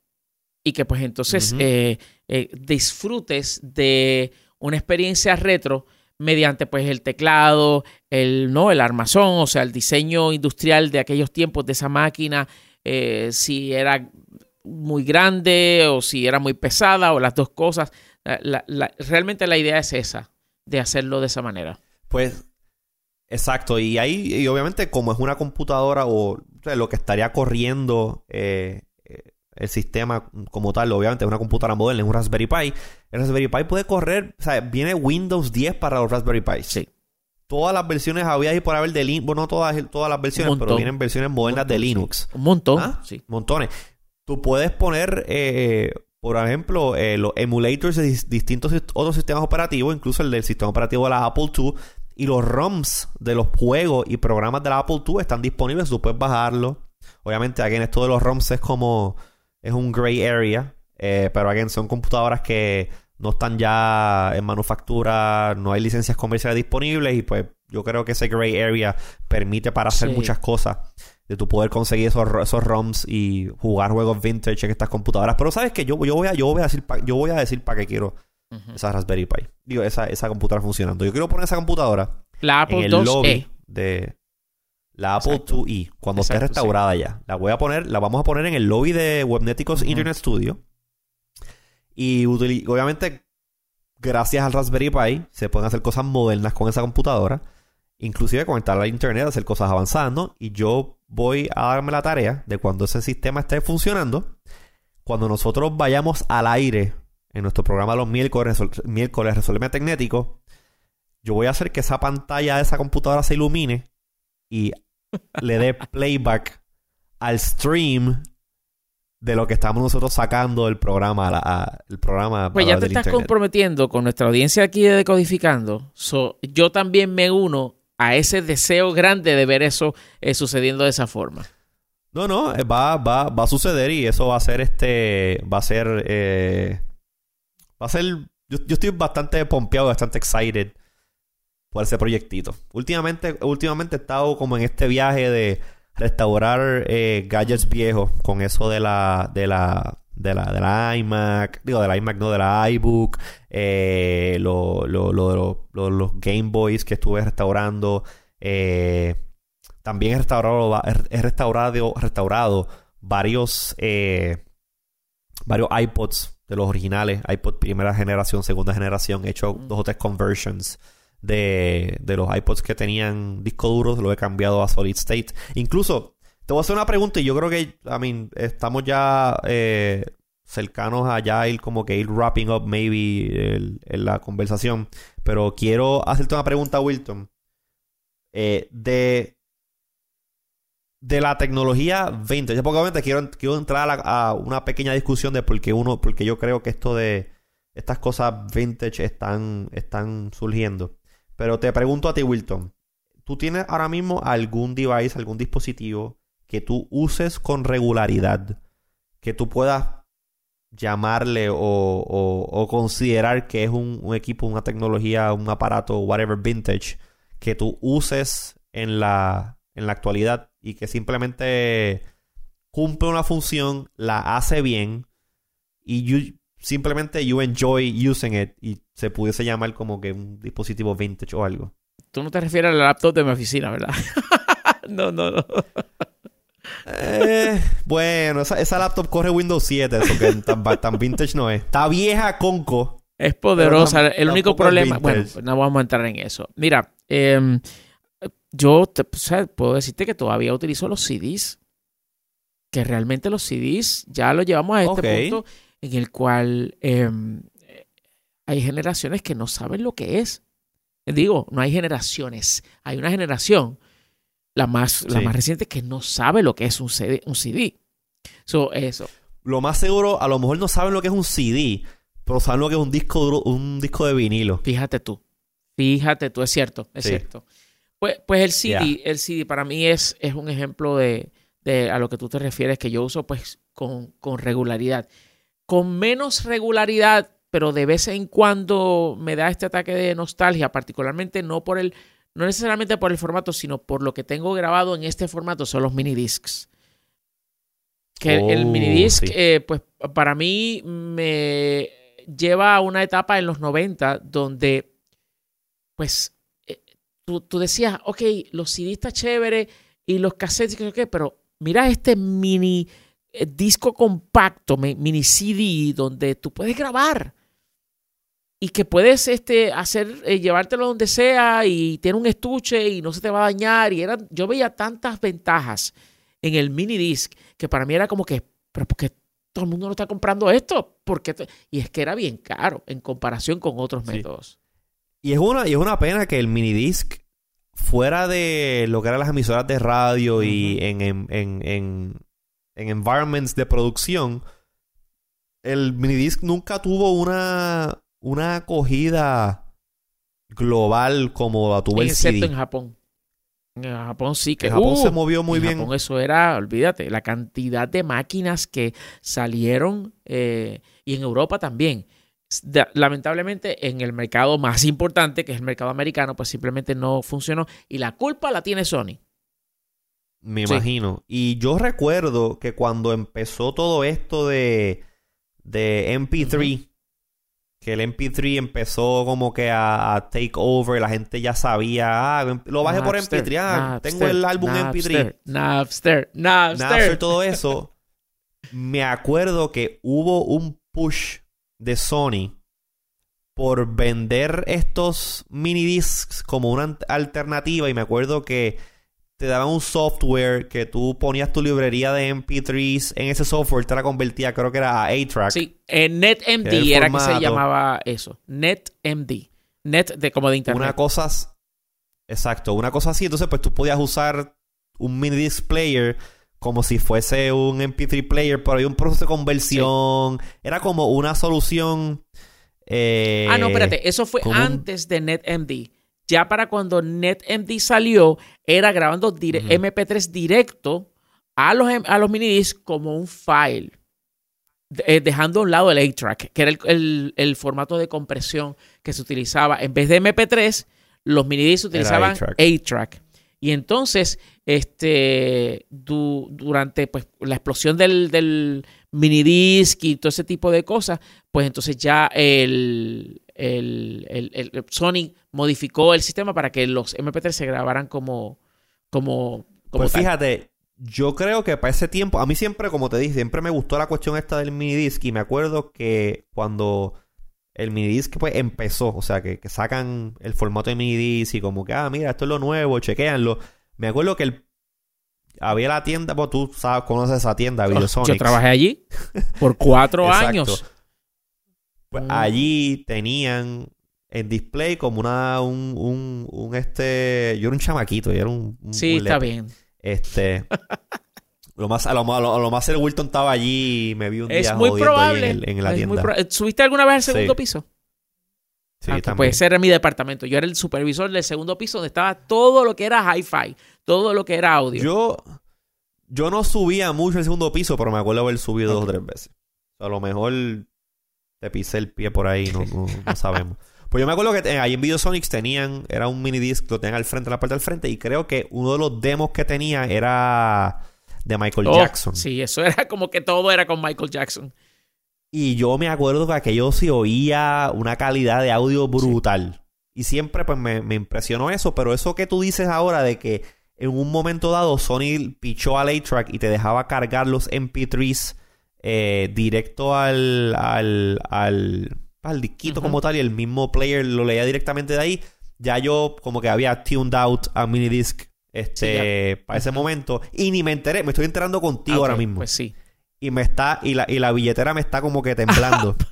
y que pues entonces eh, eh, disfrutes de una experiencia retro mediante pues el teclado, el, ¿no? el armazón, o sea, el diseño industrial de aquellos tiempos de esa máquina, eh, si era muy grande o si era muy pesada o las dos cosas. realmente la idea es esa, de hacerlo de esa manera.
Pues, exacto, y ahí, y obviamente como es una computadora o, lo que estaría corriendo eh, el sistema como tal, obviamente es una computadora moderna, es un Raspberry Pi. El Raspberry Pi puede correr, o sea, viene Windows 10 para los Raspberry Pi.
Sí.
Todas las versiones había y por haber de Linux, bueno, no todas, todas las versiones, pero vienen versiones modernas de Linux.
Un montón.
¿Ah? Sí. Montones. Tú puedes poner, eh, por ejemplo, eh, los emulators de distintos otros sistemas operativos, incluso el del sistema operativo de la Apple II, y los ROMs de los juegos y programas de la Apple II están disponibles, tú puedes bajarlo. Obviamente, aquí en esto de los ROMs es como es un gray area. Eh, pero again, son computadoras que no están ya en manufactura, no hay licencias comerciales disponibles y pues yo creo que ese gray area permite para hacer muchas cosas. De tu poder conseguir esos, esos ROMs y jugar juegos vintage en estas computadoras. Pero sabes que yo, yo voy a, yo voy a decir yo voy a decir para qué quiero esa Raspberry Pi. Digo, esa, esa computadora funcionando. Yo quiero poner esa computadora
la Apple en el lobby e.
de la Apple IIe, cuando esté restaurada ya. La voy a poner, la vamos a poner en el lobby de Webneticos Internet Studio. Y obviamente, gracias al Raspberry Pi, se pueden hacer cosas modernas con esa computadora. Inclusive conectarla a internet, hacer cosas avanzando. Y yo voy a darme la tarea de cuando ese sistema esté funcionando, cuando nosotros vayamos al aire en nuestro programa los miércoles, miércoles Resolverme Tecnético, yo voy a hacer que esa pantalla de esa computadora se ilumine y le dé playback al stream de lo que estamos nosotros sacando del programa, el programa.
Pues ya te estás comprometiendo con nuestra audiencia aquí de Decodificando. yo también me uno a ese deseo grande de ver eso eh, sucediendo de esa forma.
No, no, eh, va, va, va a suceder y eso va a ser este, va a ser, eh, va a ser, yo, yo estoy bastante pompeado, bastante excited por ese proyectito. Últimamente, últimamente he estado como en este viaje de restaurar eh, gadgets viejos con eso de la, de la, de la, de la iMac, digo de la iMac, no de la iBook, eh, lo, lo, lo, los Game Boys que estuve restaurando. Eh, también he restaurado, he restaurado, restaurado varios, eh, varios iPods de los originales, iPod primera generación, segunda generación, he hecho dos o tres conversions de, de los iPods que tenían disco duros, lo he cambiado a solid state. Incluso, te voy a hacer una pregunta y yo creo que, I mean, estamos ya eh, cercanos a ya ir como que ir wrapping up maybe en la conversación. Pero quiero hacerte una pregunta, Wilton. Eh, de de la tecnología vintage. Porque obviamente quiero, quiero entrar a, una pequeña discusión de por qué uno, porque yo creo que esto de estas cosas vintage están, están surgiendo. Pero te pregunto a ti, Wilton, ¿tú tienes ahora mismo algún device, algún dispositivo que tú uses con regularidad, que tú puedas llamarle o, considerar que es un, equipo, una tecnología, un aparato, whatever vintage, que tú uses en la, en la actualidad y que simplemente cumple una función, la hace bien y simplemente you enjoy using it y se pudiese llamar como que un dispositivo vintage o algo.
Tú no te refieres al laptop de mi oficina, ¿verdad? no, no, no.
Eh, bueno, esa, laptop corre Windows 7, eso que tan, vintage no es. Está vieja, conco.
Es poderosa. el único problema. Bueno, no vamos a entrar en eso. Mira, em, yo te, puedo decirte que todavía utilizo los CDs. Que realmente los CDs ya los llevamos a este punto en el cual em, hay generaciones que no saben lo que es. Digo, no hay generaciones, hay una generación, la más, la más reciente, que no sabe lo que es un CD. Un CD. So, eso.
Lo más seguro, a lo mejor no saben lo que es un CD, pero saben lo que es un disco duro, un disco de vinilo.
Fíjate tú. Fíjate tú, es cierto, es
Sí.
cierto. Pues, pues el CD,
Yeah.
el CD para mí es, es un ejemplo de, de a lo que tú te refieres, que yo uso pues con, con regularidad. Con menos regularidad, pero de vez en cuando me da este ataque de nostalgia, particularmente no por el, no necesariamente por el formato, sino por lo que tengo grabado en este formato, son los mini discs. Que el- el
Oh,
mini disc,
sí.
eh, pues para mí me lleva a una etapa en los 90 donde, pues, tú, tú decías, ok, los CD está chévere y los cassettes, y no sé qué, pero mira este mini eh, disco compacto, mi- mini CD, donde tú puedes grabar y que puedes este, hacer, eh, llevártelo donde sea y tiene un estuche y no se te va a dañar. Y era, yo veía tantas ventajas en el mini disc que para mí era como que, pero ¿por qué todo el mundo no está comprando esto? ¿Por qué to-?" Y es que era bien caro en comparación con otros
Sí.
métodos.
Y es una, y es una pena que el minidisc, fuera de lo que eran las emisoras de radio y en, en, en, en, en environments de producción, el minidisc nunca tuvo una, una acogida global como la tuvo el
Excepto
CD.
en Japón. En Japón sí que
En Japón
uh,
se movió muy
en
bien.
Japón eso era, olvídate, la cantidad de máquinas que salieron eh, y en Europa también. Lamentablemente en el mercado más importante, que es el mercado americano, pues simplemente no funcionó y la culpa la tiene Sony.
Me
Sí.
imagino. Y yo recuerdo que cuando empezó todo esto de, de MP3, que el MP3 empezó como que a, a take over, la gente ya sabía, ah, lo bajé por
Napster,
MP3, ah, tengo el álbum MP3.
Napster, Napster, Napster.
Napster, todo eso. Me acuerdo que hubo un push de Sony por vender estos mini discs como una alternativa y me acuerdo que te daban un software que tú ponías tu librería de MP3s en ese software te la convertía creo que era a A-Track
Sí, en NetMD
Que el
era que se llamaba eso. NetMD. Net de como de internet.
una cosa exacto una cosa así entonces pues tú podías usar un mini disc player como si fuese un MP3 player, pero había un proceso de conversión. Era como una solución. Eh,
ah, no, espérate, eso fue
antes un...
de NetMD. Ya para cuando NetMD salió, era grabando. MP3 directo a los, a los minidiscs como un file, eh, dejando a un lado el 8-track, que era el, el, formato de compresión que se utilizaba. En vez de MP3, los minidiscs utilizaban 8-track. Y entonces, este, du- durante pues, la explosión del, del minidisc y todo ese tipo de cosas, pues entonces ya el, el, el- el- Sony modificó el sistema para que los MP3 se grabaran como, como, como
pues
tal.
fíjate yo creo que para ese tiempo a mí siempre como te dije siempre me gustó la cuestión esta del mini disc y me acuerdo que cuando el mini disc pues empezó o sea que, que sacan el formato de mini disc y como que ah mira esto es lo nuevo chequéanlo me acuerdo que el había la tienda pues tú sabes conoces esa tienda Videosonics
Yo trabajé allí por cuatro años.
Pues
Mm.
allí tenían en display como una un, un, un este yo era un chamaquito yo era un, un-
Sí,
un
está bien.
este lo más a lo más a lo, a lo más el Wilton estaba allí y me vi un
Es
día
muy
ahí
probable.
en, el- en la
es
tienda
¿Subiste alguna vez al
Sí.
segundo piso?
sí
Ah, puede ser en mi departamento. Yo era el supervisor del segundo piso donde estaba todo lo que era hi-fi, todo lo que era audio.
yo yo no subía mucho el segundo piso pero me acuerdo haber subido dos o tres veces a lo mejor te pisé el pie por ahí no, no, no sabemos pues yo me acuerdo que eh, ahí en Videosonics tenían era un mini disc lo tenían al frente en la parte del frente y creo que uno de los demos que tenía era de Michael
Oh,
Jackson
Sí, eso era como que todo era con Michael Jackson.
Y yo me acuerdo que aquello se oía una calidad de audio brutal. Y siempre pues me, me impresionó eso. Pero eso que tú dices ahora de que en un momento dado Sony pichó al A-Track y te dejaba cargar los MP3s eh, directo al, al, al, al disquito como tal y el mismo player lo leía directamente de ahí. Ya yo como que había tuned out a minidisc este, para ese momento. Y ni me enteré. Me estoy enterando contigo
Ah,
ahora
ok,
mismo
Pues sí.
y me está y la, y la billetera me está como que temblando.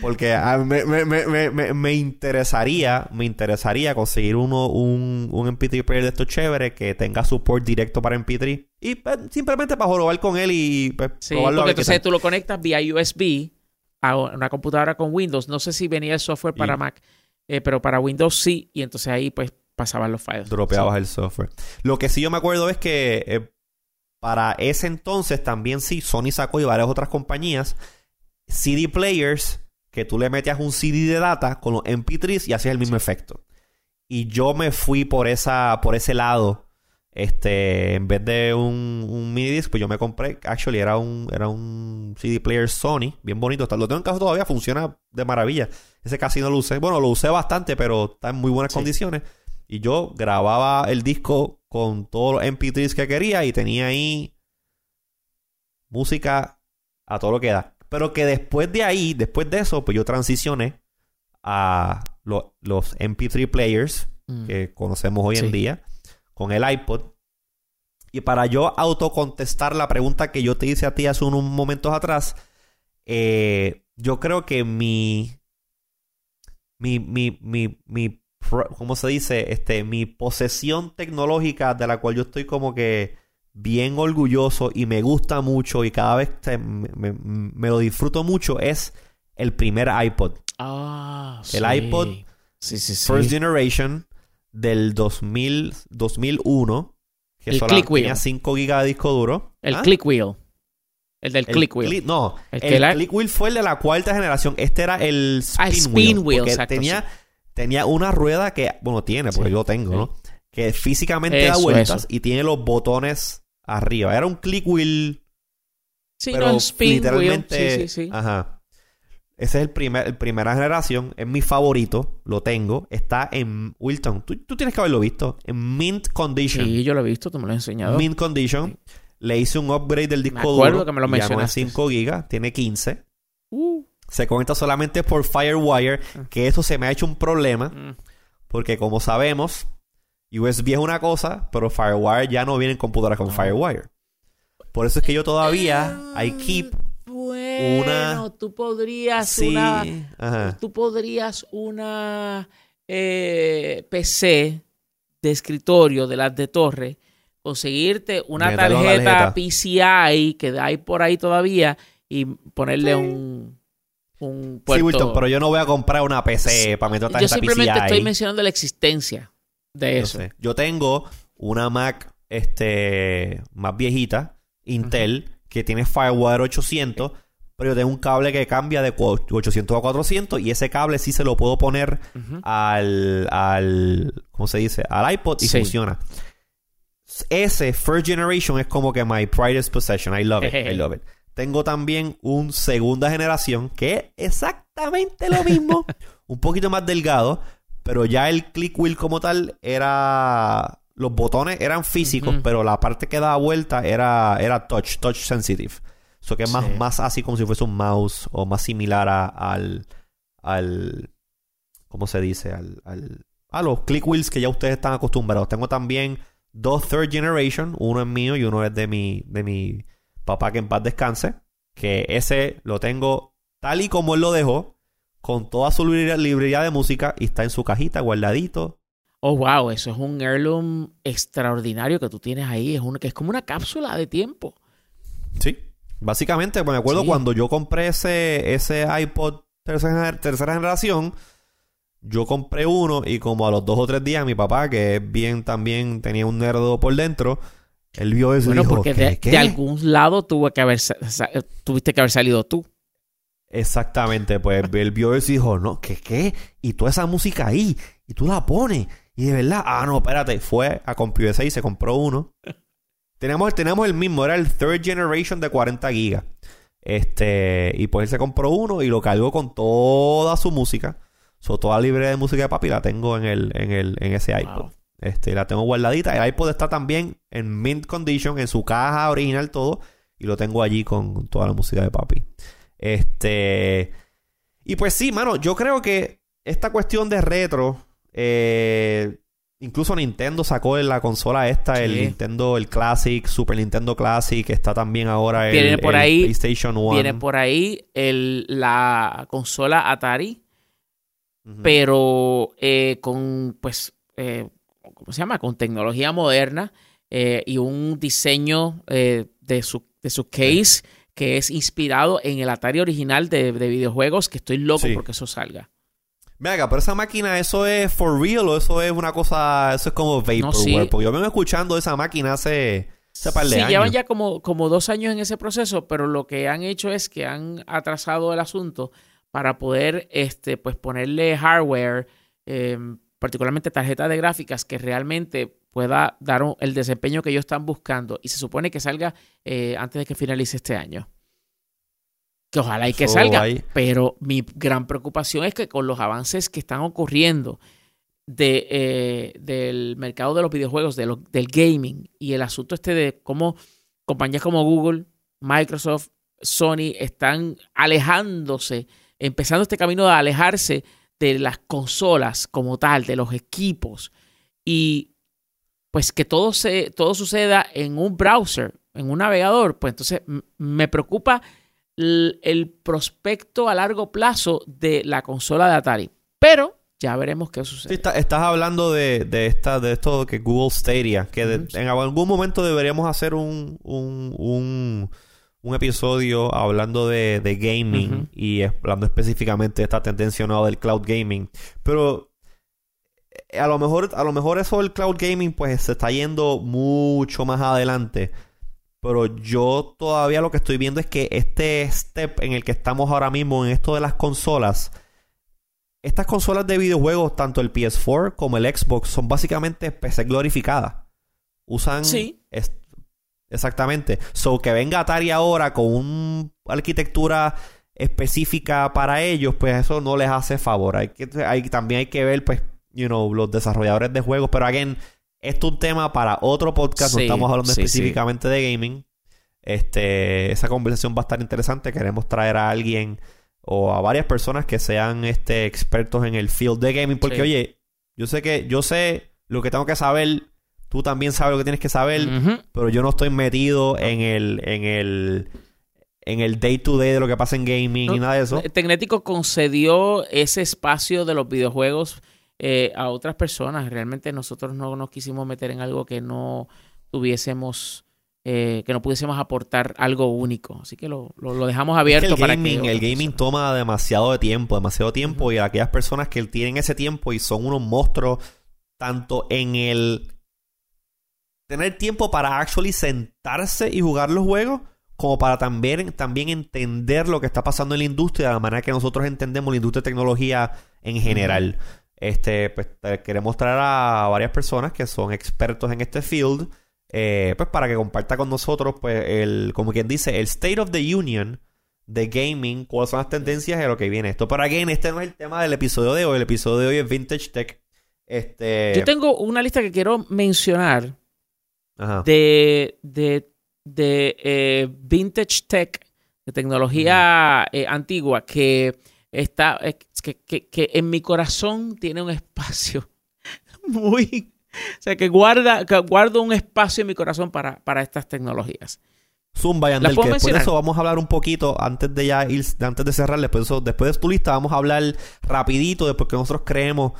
Porque ah, me, me, me, me, me interesaría, me interesaría conseguir uno, un, un MP3 player de estos chéveres que tenga support directo para MP3 y pues, simplemente para jugar con él y pues,
Sí,
probarlo a
porque entonces tú lo conectas vía USB a una computadora con Windows. No sé si venía el software para
Y-
Mac, eh, pero para Windows sí. Y entonces ahí pues pasaban los files.
dropeabas el software. Lo que sí yo me acuerdo es que eh, para ese entonces también sí, Sony sacó y varias otras compañías CD players que tú le metías un CD de data con los MP3s y hacías el mismo efecto. Y yo me fui por esa por ese lado. Este, en vez de un, un mini disc, pues yo me compré, actually era un era un CD player Sony, bien bonito, está- lo tengo en casa todavía, funciona de maravilla. Ese casi no lo usé. Bueno, lo usé bastante, pero está en muy buenas
Sí.
condiciones. Y yo grababa el disco con todos los MP3s que quería y tenía ahí música a todo lo que da. Pero que después de ahí, después de eso, pues yo transicioné a lo- los MP3 players
Mm.
que conocemos hoy en día con el iPod. Y para yo autocontestar la pregunta que yo te hice a ti hace unos momentos atrás, eh, yo creo que mi, mi, mi, mi, ¿cómo se dice? Este, mi posesión tecnológica de la cual yo estoy como que bien orgulloso y me gusta mucho y cada vez te- me, me- me lo disfruto mucho es el primer iPod.
Ah,
El
sí.
iPod
Sí, sí, sí.
First Generation del 2000, 2001. Que
El
solo
click wheel.
tenía 5 GB de disco duro.
El
¿Ah?
click wheel. El del
El
click wheel.
cli- no,
El
el, click wheel fue el de la cuarta generación. Este era el spin,
Ah, el spin wheel, exacto,
Tenía, tenía una rueda que, bueno, tiene, porque
Sí,
yo lo tengo,
sí.
¿no? Que físicamente da vueltas
eso.
y tiene los botones arriba. Era un click wheel,
Sí,
pero
no, el spin wheel.
literalmente.
Sí, sí, sí.
Ajá. Ese es el primer, el primera generación. Es mi favorito. Lo tengo. Está en Wilton. Tú, tú tienes que haberlo visto. En mint condition.
Sí, yo lo he visto, tú me lo has enseñado.
Mint condition. Le hice un upgrade del disco
acuerdo
duro.
que me lo mencionaste.
5 gigas. Tiene 15. Se conecta solamente por Firewire.
Ah.
Que eso se me ha hecho un problema.
mm.
Porque como sabemos, USB es una cosa, pero Firewire ya no viene en computadoras con
No.
Firewire. Por eso es que yo todavía, I keep
Bueno,
una-
tú podrías
Sí.
una...
Ajá.
Tú podrías una eh, PC de escritorio de las de torre conseguirte una tarjeta. PCI que hay por ahí todavía y ponerle un, un
Sí. Wilton, pero yo no voy a comprar una PC para meter
Yo
tarjeta
simplemente
PCI.
estoy mencionando la existencia de
Yo
eso.
sé. Yo tengo una Mac este, más viejita, Intel, que tiene Firewire 800, pero yo tengo un cable que cambia de cu- 800 a 400 y ese cable sí se lo puedo poner al, al ¿cómo se dice? Al iPod y
Sí.
funciona. Ese First Generation es como que my pridest possession. I love it. I love it. Tengo también un segunda generación que es exactamente lo mismo, un poquito más delgado, pero ya el click wheel como tal era los botones eran físicos, pero la parte que daba vuelta era era touch, touch sensitive. Eso que es más, más así como si fuese un mouse o más similar a- al al ¿cómo se dice? Al, al a los click wheels que ya ustedes están acostumbrados. Tengo también dos third generation, uno es mío y uno es de mi de mi papá que en paz descanse, que ese lo tengo tal y como él lo dejó, con toda su librería, librería de música y está en su cajita guardadito.
Oh, wow, eso es un heirloom extraordinario que tú tienes ahí. Es, un, que es como una cápsula de tiempo.
Sí. Básicamente, me acuerdo
Sí.
cuando yo compré ese, ese iPod tercera, tercera generación, yo compré uno y como a los dos o tres días mi papá, que es bien también tenía un nerdo por dentro, él vio eso
Bueno,
y dijo,
porque
¿qué,
de,
qué?".
de algún lado tuvo que haber, tuviste que haber salido tú.
Exactamente, pues él vio eso y dijo, no, ¿qué qué? Y toda esa música ahí, y tú la pones, y de verdad, ah, no, espérate, fue a CompuSA y se compró uno. tenemos, tenemos el mismo, era el third generation de 40 gigas. Este, y pues él se compró uno y lo cargó con toda su música. So, toda la librería de música de papi la tengo en el, en el, en ese iPod. Este, la tengo guardadita. El iPod está también en mint condition, en su caja original, todo. Y lo tengo allí con toda la música de papi. Este. Y pues sí, mano, yo creo que esta cuestión de retro. eh, incluso Nintendo sacó en la consola esta, el. Nintendo, el Classic, Super Nintendo Classic, está también ahora el,
Viene por
el
ahí-
PlayStation One.
Viene por ahí el, la consola Atari, pero eh, con, pues, eh, ¿cómo se llama? Con tecnología moderna eh, y un diseño eh, de, su, de su case que es inspirado en el Atari original de, de videojuegos, que estoy loco
Sí.
porque eso salga.
Venga, pero esa máquina, ¿eso es for real o eso es una cosa, eso es como vaporware?
sí.
Porque yo vengo escuchando esa máquina hace, hace par de
Sí,
años.
llevan ya como, como dos años en ese proceso, pero lo que han hecho es que han atrasado el asunto para poder este, pues ponerle hardware, eh, particularmente tarjetas de gráficas, que realmente pueda dar un- el desempeño que ellos están buscando. Y se supone que salga eh, antes de que finalice este año. Que ojalá y que salga. Pero mi gran preocupación es que con los avances que están ocurriendo de, eh, del mercado de los videojuegos, de lo- del gaming y el asunto este de cómo compañías como Google, Microsoft, Sony están alejándose, empezando este camino de alejarse de las consolas como tal, de los equipos y pues que todo se todo suceda en un browser, en un navegador, pues entonces me preocupa el prospecto a largo plazo de la consola de Atari. Pero ya veremos qué
Sí,
sucede.
está- estás hablando de, de esta, de esto que Google Stadia, que de- en algún momento deberíamos hacer un, un, un, un episodio hablando de, de gaming y hablando específicamente de esta tendencia nueva del cloud gaming. Pero eh, a lo mejor, a lo mejor eso del cloud gaming pues se está yendo mucho más adelante. Pero yo todavía lo que estoy viendo es que este step en el que estamos ahora mismo en esto de las consolas, estas consolas de videojuegos, tanto el PS4 como el Xbox, son básicamente PC glorificadas. Usan.
Sí.
Exactamente. So que venga Atari ahora con una arquitectura específica para ellos, pues eso no les hace favor. Hay que, hay, también hay que ver, pues, you know, los desarrolladores de juegos. Pero again, esto es un tema para otro podcast. no estamos hablando
sí, sí.
específicamente de gaming. Este, esa conversación va a estar interesante. Queremos traer a alguien o a varias personas que sean este, expertos en el field de gaming. Porque, oye, yo sé que yo sé lo que tengo que saber. Tú también sabes lo que tienes que saber. Pero yo no estoy metido en el, en el, en el day to day de lo que pasa en gaming y nada de eso.
Tecnético concedió ese espacio de los videojuegos eh, a otras personas. Realmente nosotros no nos quisimos meter en algo que no tuviésemos, eh, que no pudiésemos aportar algo único. Así que lo, lo- lo dejamos
Es que
abierto
el
para
gaming,
que
el gaming
personas-
toma demasiado de tiempo, demasiado tiempo. Y aquellas personas que tienen ese tiempo y son unos monstruos, tanto en el tener tiempo para actually sentarse y jugar los juegos, como para también, también entender lo que está pasando en la industria, de la manera que nosotros entendemos la industria de tecnología en general. Este, pues queremos traer a varias personas que son expertos en este field, eh, pues para que comparta con nosotros, pues, el, como quien dice, el State of the Union de gaming, cuáles son las tendencias a lo que viene esto. Pero again, este no es el tema del episodio de hoy. El episodio de hoy es Vintage Tech. Este.
Yo tengo una lista que quiero mencionar
Ajá.
de, de, de eh, vintage tech, de tecnología eh, antigua, que está, eh, que, que- que en mi corazón tiene un espacio muy... O sea, que guarda, que guardo un espacio en mi corazón para, para estas tecnologías.
Zumba y Andel, que después de eso vamos a hablar un poquito antes de ya ir, antes de cerrar, después de, eso- después de tu lista vamos a hablar rapidito de por qué nosotros creemos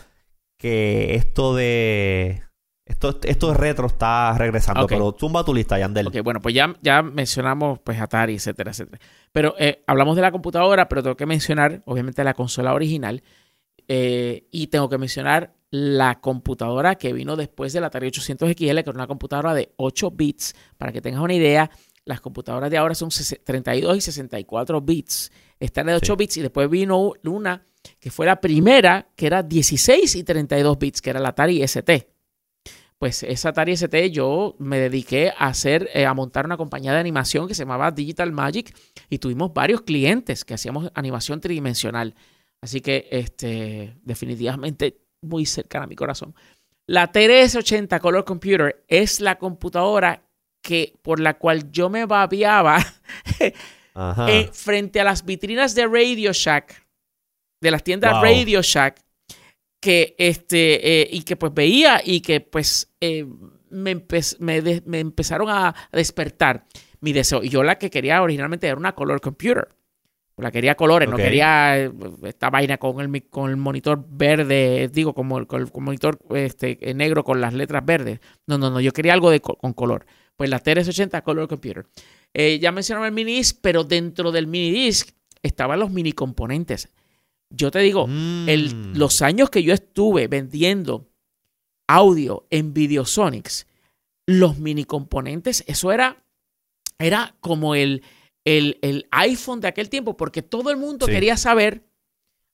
que esto de esto, esto de retro está regresando. Pero zumba tu lista, Yandel.
Ok, bueno, pues ya, ya mencionamos pues Atari, etcétera, etcétera. Pero eh, hablamos de la computadora, pero tengo que mencionar, obviamente, la consola original. eh, y tengo que mencionar la computadora que vino después del Atari 800 XL, que era una computadora de 8 bits. Para que tengas una idea, las computadoras de ahora son 60 32 y 64 bits. Esta era de 8
Sí.
bits y después vino una que fue la primera, que era 16 y 32 bits, que era la Atari ST pues esa Atari ST yo me dediqué a hacer, eh, a montar una compañía de animación que se llamaba Digital Magic y tuvimos varios clientes que hacíamos animación tridimensional. Así que, este, definitivamente muy cercana a mi corazón. La TRS-80 Color Computer es la computadora que, por la cual yo me babiaba eh, frente a las vitrinas de Radio Shack, de las tiendas
Wow.
Radio Shack, que este eh, y que pues veía y que pues eh, me, empe- me de- me empezaron a despertar mi deseo. Y yo la que quería originalmente era una color computer. La quería colores,
Ok.
no quería eh, esta vaina con el, con el monitor verde, digo, como el, con el monitor este, negro con las letras verdes. No, no, no, yo quería algo de, co- con color. Pues la TRS-80 Color Computer. Eh, ya mencionaba el mini disc, pero dentro del mini disc estaban los mini componentes. Yo te digo,
Mm.
el- los años que yo estuve vendiendo audio en Videosonics, los mini componentes, eso era, era como el, el, el iPhone de aquel tiempo, porque todo el mundo
Sí.
quería saber,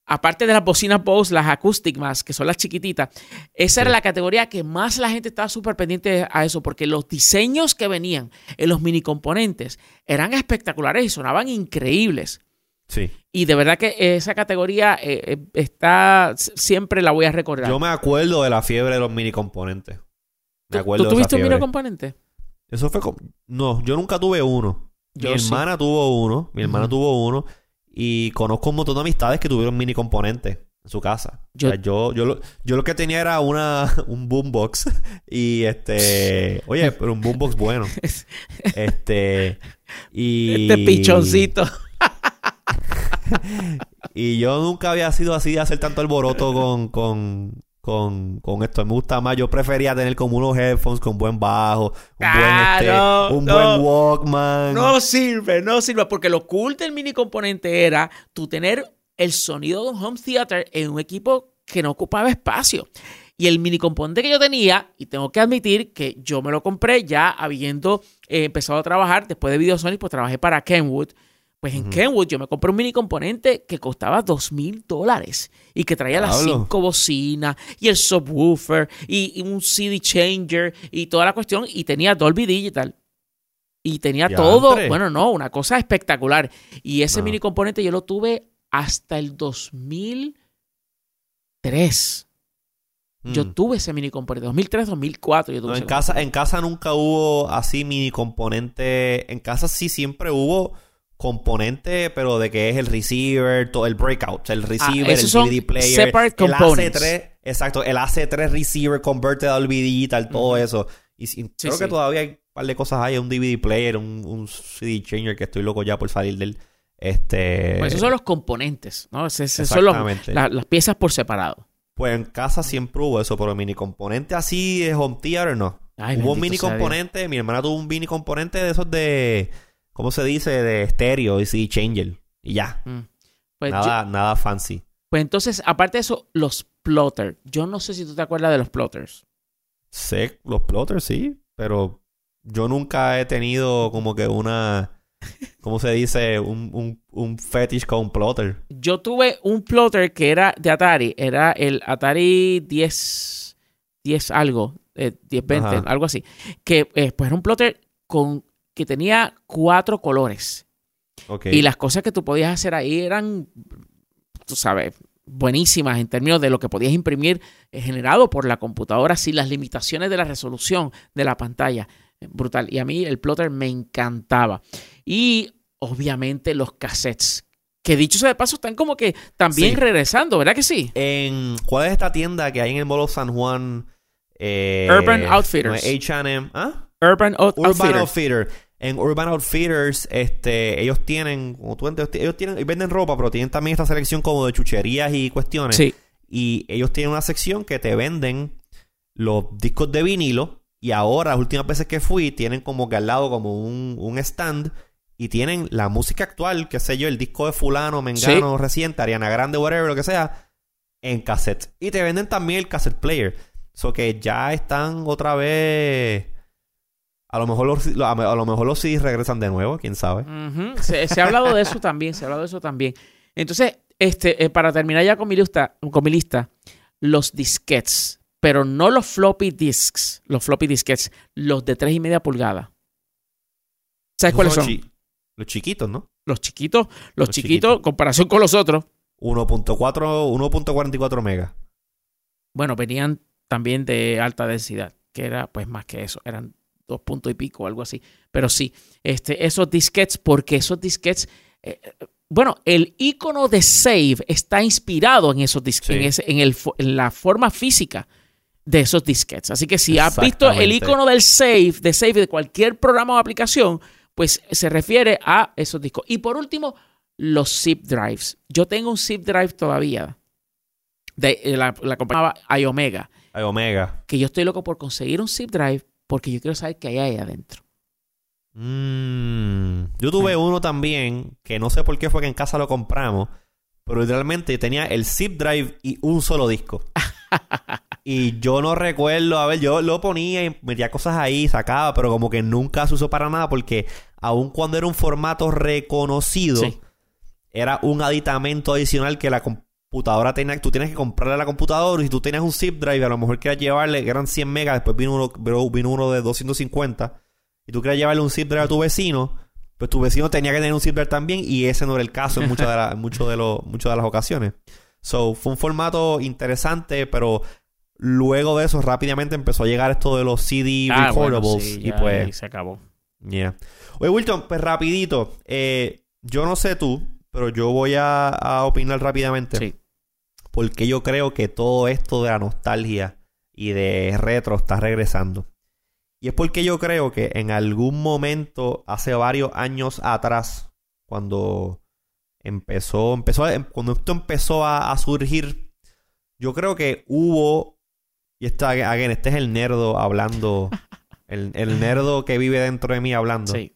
aparte de las bocinas Bose, las Acoustic Mask, que son las chiquititas, esa era la categoría que más la gente estaba súper pendiente a eso, porque los diseños que venían en los mini componentes eran espectaculares y sonaban increíbles.
Sí.
Y de verdad que esa categoría eh, eh, está, siempre la voy a recordar.
Yo me acuerdo de la fiebre de los mini componentes. Me
¿Tú-
acuerdo
¿Tú
de esa
tuviste un mini componente?
Eso fue como... No, yo nunca tuve uno.
Yo
mi
sí.
hermana tuvo uno. Mi hermana tuvo uno. Y conozco un montón de amistades que tuvieron mini componentes en su casa.
Yo-
Yo, yo, yo, lo, yo lo que tenía era una, un boombox. Y este... Oye, pero un boombox bueno. Este... Y...
Este pichoncito.
Y yo nunca había sido así de hacer tanto alboroto con, con, con, con esto. Me gusta más. Yo prefería tener como unos headphones con buen bajo, un
Ah,
buen, este,
no,
un
no.
buen Walkman.
No sirve, no sirve. Porque lo cool del mini componente era tú tener el sonido de un home theater en un equipo que no ocupaba espacio. Y el mini componente que yo tenía, y tengo que admitir que yo me lo compré ya habiendo eh, empezado a trabajar después de Videosonic, pues trabajé para Kenwood. Pues en. Kenwood yo me compré un mini componente que costaba dos mil dólares y que traía las cinco bocinas y el subwoofer y, y un CD changer y toda la cuestión y tenía Dolby Digital. Y tenía todo, bueno, no, una cosa espectacular. Y ese
No.
mini componente yo lo tuve hasta el 2003. Yo
Mm.
tuve ese mini componente, 2003, 2004. Yo tuve
No, en casa, en casa nunca hubo así mini componente. En casa sí siempre hubo componente, pero de que es el receiver, todo el breakout, el receiver, el
Ah, esos son
DVD player, el
components.
AC3, exacto, el AC3 receiver converted a Dolby Digital, todo eso. Y sí, creo que todavía hay un par de cosas ahí, un DVD player, un, un CD changer que estoy loco ya por salir del este
Pues esos son los componentes, ¿no? Ese- son los- la- las piezas por separado.
Pues en casa siempre hubo eso, pero mini componente así de home theater no.
Ay,
hubo un mini
Dios.
componente, mi hermana tuvo un mini componente de esos de, ¿cómo se dice? De estéreo y CD changer. Y ya,
Mm. Pues, yo-
nada, nada fancy.
pues entonces, aparte de eso, los plotters. Yo no sé si tú te acuerdas de los plotters.
Sé los plotters, sí, pero yo nunca he tenido como que una, ¿cómo se dice? Un, un, un fetish con un plotter.
Yo tuve un plotter que era de Atari. Era el Atari 10, 10 algo, eh, 10, 20,
Ajá.
algo así. Que eh, pues era un plotter con, que tenía cuatro colores.
Ok.
Y las cosas que tú podías hacer ahí eran, tú sabes, buenísimas en términos de lo que podías imprimir eh, generado por la computadora sin las limitaciones de la resolución de la pantalla. Eh, Brutal. Y a mí el plotter me encantaba. Y obviamente los cassettes. Que dicho sea de paso, están como que también
Sí.
regresando, ¿verdad que sí?
En, ¿Cuál es esta tienda que hay en el Molo San Juan? Eh,
Urban Outfitters.
H&M. ¿Ah?
Urban Out-
Urban
Outfitter.
Outfitter. En Urban Outfitters, este, ellos tienen, como tú entiendes, ellos tienen, venden ropa, pero tienen también esta selección como de chucherías y cuestiones.
Sí.
Y ellos tienen una sección que te venden los discos de vinilo. Y ahora, las últimas veces que fui, tienen como que al lado como un, un stand. Y tienen la música actual, qué sé yo, el disco de fulano, mengano, reciente, Ariana Grande, whatever, lo que sea, en cassette. Y te venden también el cassette player. So que ya están otra vez... A lo mejor los, a lo mejor los CDs regresan de nuevo, quién sabe.
Se, se ha hablado de eso también, se ha hablado de eso también. Entonces, este, eh, para terminar ya con mi lista, con mi lista, los disquets, pero no los floppy disks, los floppy disquets, los de tres y media pulgadas. ¿Sabes cuáles son?
chi- Los chiquitos, ¿no?
Los chiquitos, los,
Los
chiquitos,
chiquitos.
comparación con los otros.
1.4, 1.44 megas.
Bueno, venían también de alta densidad, que era pues más que eso, eran dos puntos y pico, algo así. Pero sí, este, esos disquets, porque esos disquets, eh, bueno, el icono de save está inspirado en esos
Sí.
en, ese- en el fo- en la forma física de esos disquetes. Así que si has visto el icono del save, de save de cualquier programa o aplicación, pues se refiere a esos discos. Y por último, los zip drives. Yo tengo un zip drive todavía de eh, la, la compañía iOmega,
Ay, Omega.
que yo estoy loco por conseguir un zip drive porque yo quiero saber qué hay ahí adentro.
Mm, Yo tuve uno también, que no sé por qué fue que en casa lo compramos, pero literalmente tenía el zip drive y un solo disco. y yo no recuerdo, a ver, yo lo ponía y metía cosas ahí, sacaba, pero como que nunca se usó para nada porque aun cuando era un formato reconocido,
Sí.
era un aditamento adicional que la computadora tenía, tú tienes que comprarle a la computadora y si tú tenías un zip drive, a lo mejor querías llevarle, que eran 100 megas, después vino uno, vino uno de 250 y tú querías llevarle un zip drive a tu vecino, pues tu vecino tenía que tener un zip drive también y ese no era el caso en muchas de, la- en muchos de, los muchas de las ocasiones. So, fue un formato interesante, pero luego de eso rápidamente empezó a llegar esto de los CD
Ah, bueno,
recordables
sí,
y pues
se acabó.
Yeah. Oye, Wilton, pues rapidito. eh, yo no sé tú, pero yo voy a, a opinar rápidamente.
Sí.
Porque yo creo que todo esto de la nostalgia y de retro está regresando. Y es porque yo creo que en algún momento, hace varios años atrás, cuando empezó, empezó a- cuando esto empezó a, a surgir, yo creo que hubo, y está, again, este es el nerdo hablando, el, el nerdo que vive dentro de mí hablando
Sí.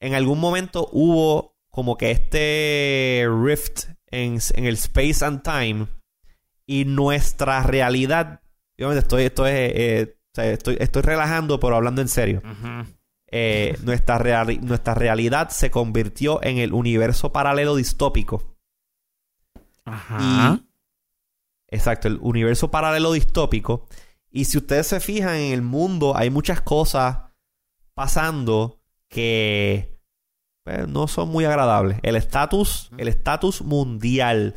en algún momento hubo como que este rift en, en el space and time y nuestra realidad obviamente estoy esto es eh, o sea, estoy, estoy relajando pero hablando en serio. Eh, nuestra reali- nuestra realidad se convirtió en el universo paralelo distópico
Ajá.
Exacto, el universo paralelo distópico. Y si ustedes se fijan en el mundo, hay muchas cosas pasando que pues, no son muy agradables. El estatus, el estatus mundial,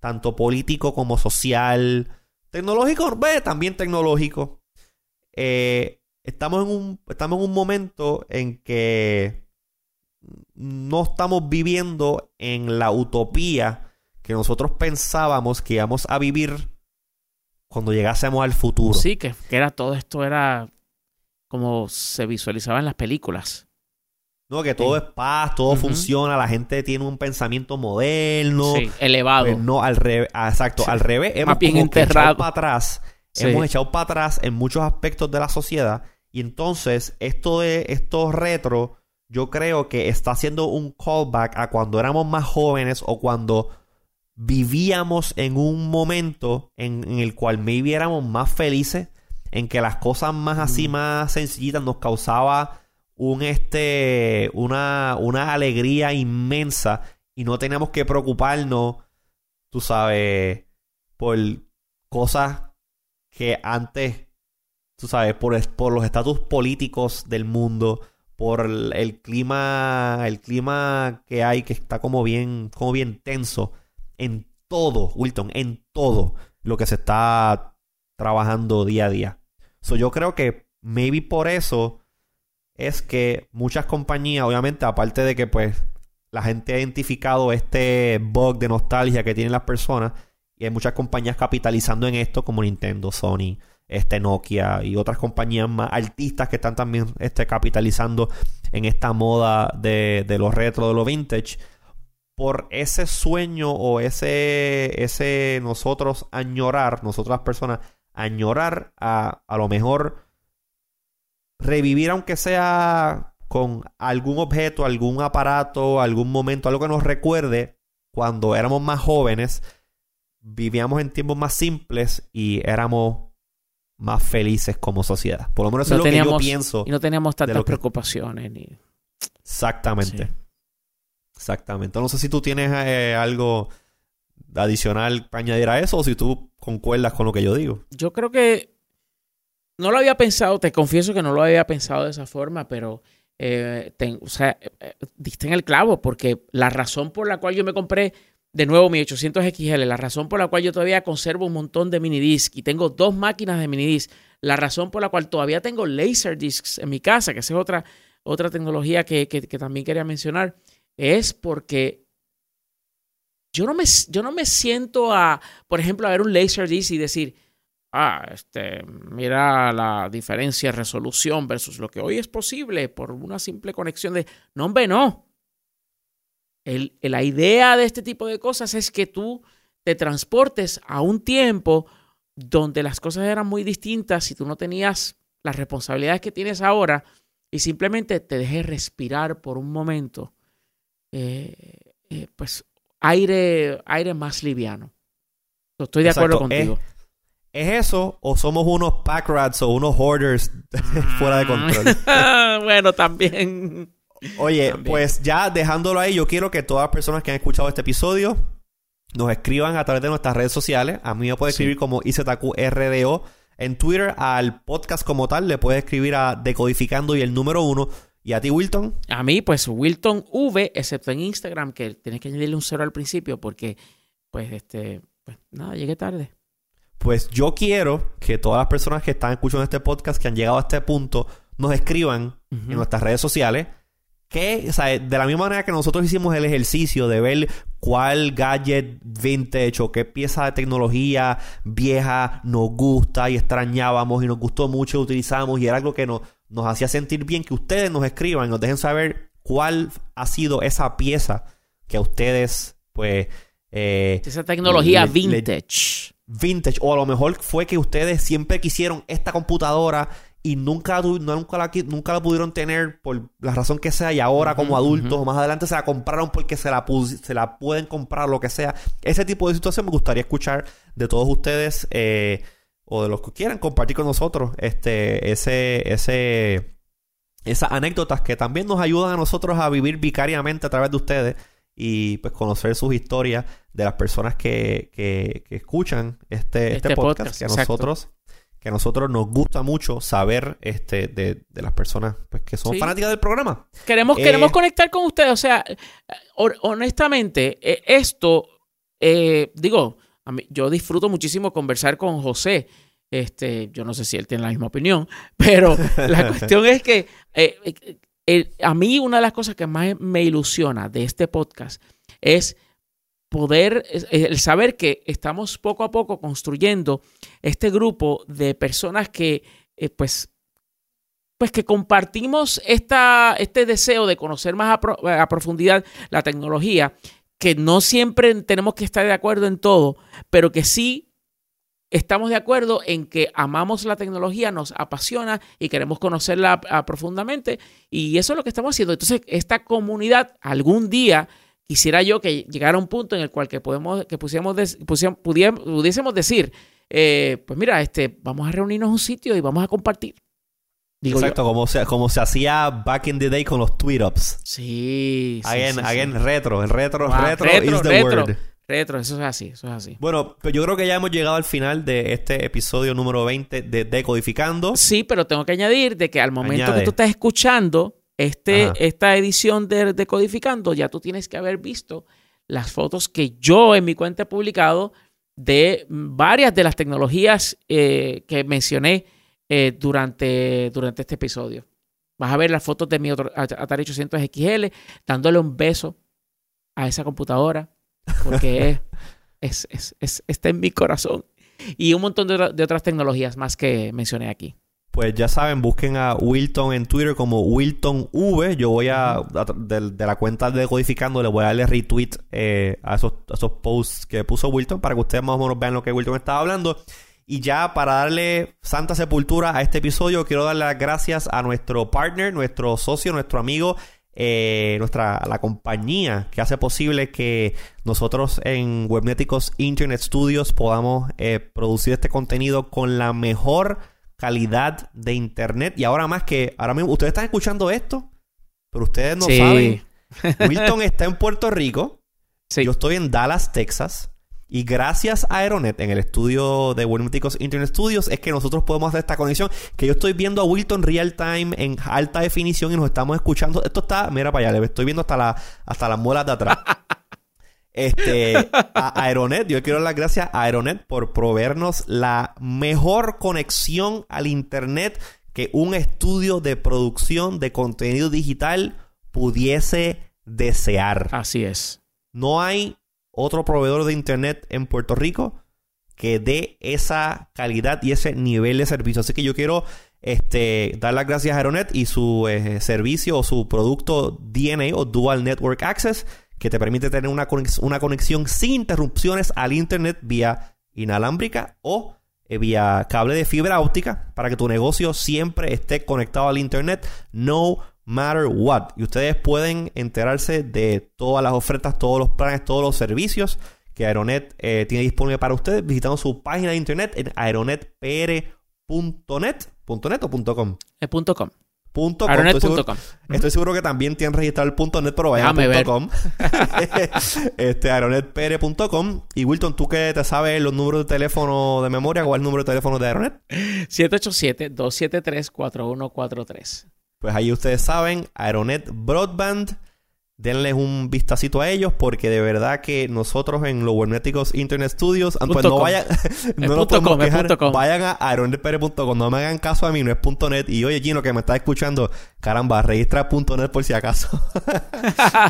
tanto político como social, tecnológico, ve, también tecnológico. Eh, estamos en un, estamos en un momento en que no estamos viviendo en la utopía que nosotros pensábamos que íbamos a vivir cuando llegásemos al futuro.
Sí, que, que era todo esto era como se visualizaba en las películas.
No, que todo
Sí.
es paz, todo funciona, la gente tiene un pensamiento moderno.
sí, elevado.
Pues no, al revés, exacto,
Sí.
al revés, hemos
bien
echado para atrás, hemos echado para atrás en muchos aspectos de la sociedad y entonces esto de estos retro yo creo que está haciendo un callback a cuando éramos más jóvenes o cuando vivíamos en un momento en, en el cual maybe éramos más felices, en que las cosas más así,
Mm.
más sencillitas nos causaba un este una, una alegría inmensa y no teníamos que preocuparnos, tú sabes, por cosas que antes, tú sabes, por, por los estatus políticos del mundo, por el, el clima, el clima que hay que está como bien, como bien tenso en todo, Wilton, en todo lo que se está trabajando día a día. So, yo creo que maybe por eso es que muchas compañías, obviamente, aparte de que pues la gente ha identificado este bug de nostalgia que tienen las personas, y hay muchas compañías capitalizando en esto, como Nintendo, Sony, este Nokia y otras compañías más artistas que están también este, capitalizando en esta moda de, de lo retro, de lo vintage, por ese sueño o ese, ese nosotros añorar, nosotras personas, añorar a a lo mejor revivir aunque sea con algún objeto, algún aparato, algún momento, algo que nos recuerde cuando éramos más jóvenes, vivíamos en tiempos más simples y éramos más felices como sociedad. Por lo menos eso
No
es lo que yo pienso.
Y no teníamos tantas
que-
preocupaciones. Ni...
Exactamente.
Sí.
Exactamente. No sé si tú tienes eh, algo adicional para añadir a eso o si tú concuerdas con lo que yo digo.
Yo creo que no lo había pensado, te confieso que no lo había pensado de esa forma, pero eh, ten- o sea, eh, eh, diste en el clavo, porque la razón por la cual yo me compré de nuevo mi 800 XL, la razón por la cual yo todavía conservo un montón de minidisc y tengo dos máquinas de minidisc, la razón por la cual todavía tengo laserdiscs en mi casa, que esa es otra, otra tecnología que, que- que también quería mencionar, es porque yo no me, yo no me siento a, por ejemplo, a ver un Laserdisc y decir, ah, este, mira la diferencia de resolución versus lo que hoy es posible por una simple conexión de, no, hombre, no. El, la idea de este tipo de cosas es que tú te transportes a un tiempo donde las cosas eran muy distintas y tú no tenías las responsabilidades que tienes ahora y simplemente te dejes respirar por un momento, eh, eh, pues aire, aire más liviano. Estoy de acuerdo contigo.
¿Es, eso o somos unos pack rats o unos hoarders fuera de control?
bueno, también.
Oye, pues ya dejándolo ahí, yo quiero que todas las personas que han escuchado este episodio nos escriban a través de nuestras redes sociales. A mí me puede escribir como IZQRDO. En Twitter, al podcast como tal, le puede escribir a Decodificando y el número uno. ¿Y a ti, Wilton?
A mí, pues Wilton V, excepto en Instagram, que tienes que añadirle un cero al principio porque, pues, este, pues nada, llegué tarde.
Pues yo quiero que todas las personas que están escuchando este podcast, que han llegado a este punto, nos escriban en nuestras redes sociales que, o sea, de la misma manera que nosotros hicimos el ejercicio de ver cuál gadget vintage o qué pieza de tecnología vieja nos gusta y extrañábamos y nos gustó mucho, utilizamos y era algo que nos, nos hacía sentir bien, que ustedes nos escriban y nos dejen saber cuál ha sido esa pieza que a ustedes, pues...
Eh, esa tecnología vintage.
Vintage. O a lo mejor fue que ustedes siempre quisieron esta computadora y nunca, nunca, la, nunca la pudieron tener por la razón que sea y ahora como adultos o más adelante se la compraron porque se la, se la pueden comprar, lo que sea. Ese tipo de situación me gustaría escuchar de todos ustedes eh, o de los que quieran compartir con nosotros este, ese, ese, esas anécdotas que también nos ayudan a nosotros a vivir vicariamente a través de ustedes y pues conocer sus historias de las personas que, que, escuchan este, este, este podcast, que a nosotros que a nosotros nos gusta mucho saber este, de, las personas pues, que son fanáticas del programa.
Queremos, queremos eh, conectar con ustedes. O sea, honestamente, e, esto, eh, digo, yo disfruto muchísimo conversar con José. Este, yo no sé si él tiene la misma opinión, pero la cuestión es que eh, a mí una de las cosas que más me ilusiona de este podcast es poder, el saber que estamos poco a poco construyendo este grupo de personas que, eh, pues, pues que compartimos esta, este deseo de conocer más a, profundidad la tecnología, que no siempre tenemos que estar de acuerdo en todo, pero que sí estamos de acuerdo en que amamos la tecnología, nos apasiona y queremos conocerla profundamente. Y eso es lo que estamos haciendo. Entonces, esta comunidad algún día quisiera yo que llegara un punto en el cual que podemos, que pusiéramos, pudiésemos decir, eh, pues mira, este, vamos a reunirnos en un sitio y vamos a compartir.
Exacto, como se, como se hacía back in the day con los tweet ups.
Sí,
sí, again, retro, el retro, retro, retro, is the word.
Retro, eso es así, eso es así.
Bueno, pues yo creo que ya hemos llegado al final de este episodio número 20 de Decodificando.
Sí, pero tengo que añadir de que al momento que tú estás escuchando, este, esta edición de Decodificando, ya tú tienes que haber visto las fotos que yo en mi cuenta he publicado de varias de las tecnologías eh, que mencioné eh, durante, durante este episodio. Vas a ver las fotos de mi otro, Atari 800 XL dándole un beso a esa computadora porque es, es, está en mi corazón. Y un montón de, de otras tecnologías más que mencioné aquí
pues ya saben, busquen a Wilton en Twitter como Wilton V. Yo voy a, de, la cuenta de Codificando, le voy a darle retweet eh, a, esos, esos posts que puso Wilton para que ustedes más o menos vean lo que Wilton estaba hablando. Y ya para darle santa sepultura a este episodio, quiero darle las gracias a nuestro partner, nuestro socio, nuestro amigo, eh, nuestra la compañía que hace posible que nosotros en Webnéticos Internet Studios podamos eh, producir este contenido con la mejor calidad de internet. Y ahora más que, ahora mismo, ustedes están escuchando esto, pero ustedes no saben. Wilton está en Puerto Rico. Yo estoy en Dallas, Texas. Y gracias a Aeronet, en el estudio de Webméticos Internet Studios, es que nosotros podemos hacer esta conexión. Que yo estoy viendo a Wilton real time en alta definición y nos estamos escuchando. Esto está, mira para allá, le estoy viendo hasta, la, hasta las muelas de atrás. Este, a Aeronet, yo quiero dar las gracias a Aeronet por proveernos la mejor conexión al Internet que un estudio de producción de contenido digital pudiese desear.
Así es.
No hay otro proveedor de internet en Puerto Rico que dé esa calidad y ese nivel de servicio. Así que yo quiero este, dar las gracias a Aeronet y su eh, servicio o su producto DNA o Dual Network Access que te permite tener una una conexión sin interrupciones al internet vía inalámbrica o eh, vía cable de fibra óptica para que tu negocio siempre esté conectado al internet no matter what. Y ustedes pueden enterarse de todas las ofertas, todos los planes, todos los servicios que Aeronet eh, tiene disponible para ustedes visitando su página de internet en aeronetpr.net. .net o .com?
Es .com.
Estoy, estoy, seguro, que también tienen registrado el .net, pero vayan a .com. este, aeronetpr.com. Y Wilton, ¿tú que te sabes los números de teléfono de memoria? ¿Cuál es el número de teléfono de Aeronet?
787-273-4143.
Pues ahí ustedes saben, Aeronet Broadband denles un vistacito a ellos porque de verdad que nosotros en los Webneticos Internet Studios pues no vayan no nos podemos quejar vayan a aeronetpere.com no me hagan caso a mí no es .net. Y oye Gino que me está escuchando caramba registra .net por si acaso.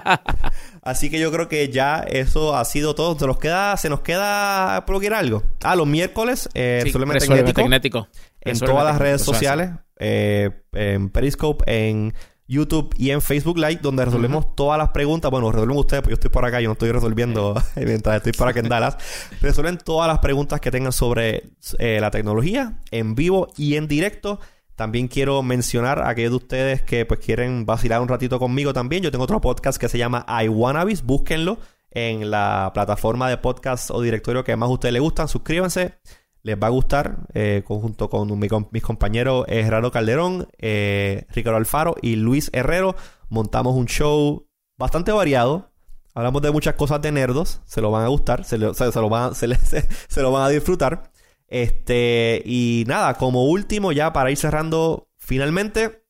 Así que yo creo que ya eso ha sido todo. Se nos queda se nos queda probar algo ah los miércoles eh,
sí, tecnético,
en todas las redes sociales eh, en Periscope en YouTube y en Facebook Live, donde resolvemos todas las preguntas. Bueno, resuelven ustedes, porque yo estoy por acá, yo no estoy resolviendo mientras estoy por acá en Dallas. Resuelven todas las preguntas que tengan sobre eh, la tecnología en vivo y en directo. También quiero mencionar a aquellos de ustedes que pues quieren vacilar un ratito conmigo también. Yo tengo otro podcast que se llama I Wannabis. Búsquenlo en la plataforma de podcast o directorio que más a ustedes les gustan. Suscríbanse les va a gustar, eh, conjunto con mis compañeros eh, Gerardo Calderón, eh, Ricardo Alfaro y Luis Herrero. Montamos un show bastante variado. Hablamos de muchas cosas de nerdos. Se lo van a gustar, se, lo, van, se, lo van a disfrutar. Este, y nada, como último, ya para ir cerrando finalmente,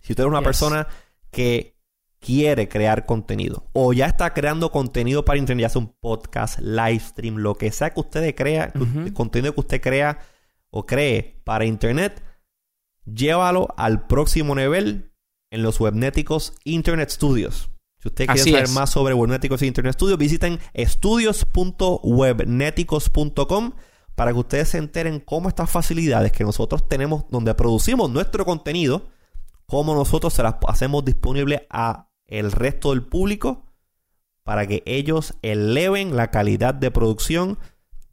si usted es una persona que quiere crear contenido o ya está creando contenido para internet, ya sea un podcast, live stream, lo que sea que usted crea, el contenido que usted crea o cree para internet, llévalo al próximo nivel en los webnéticos Internet Studios. Si usted quiere saber más sobre webnéticos e Internet Studios, visiten estudios.webnéticos.com para que ustedes se enteren cómo estas facilidades que nosotros tenemos donde producimos nuestro contenido, cómo nosotros se las hacemos disponibles a el resto del público para que ellos eleven la calidad de producción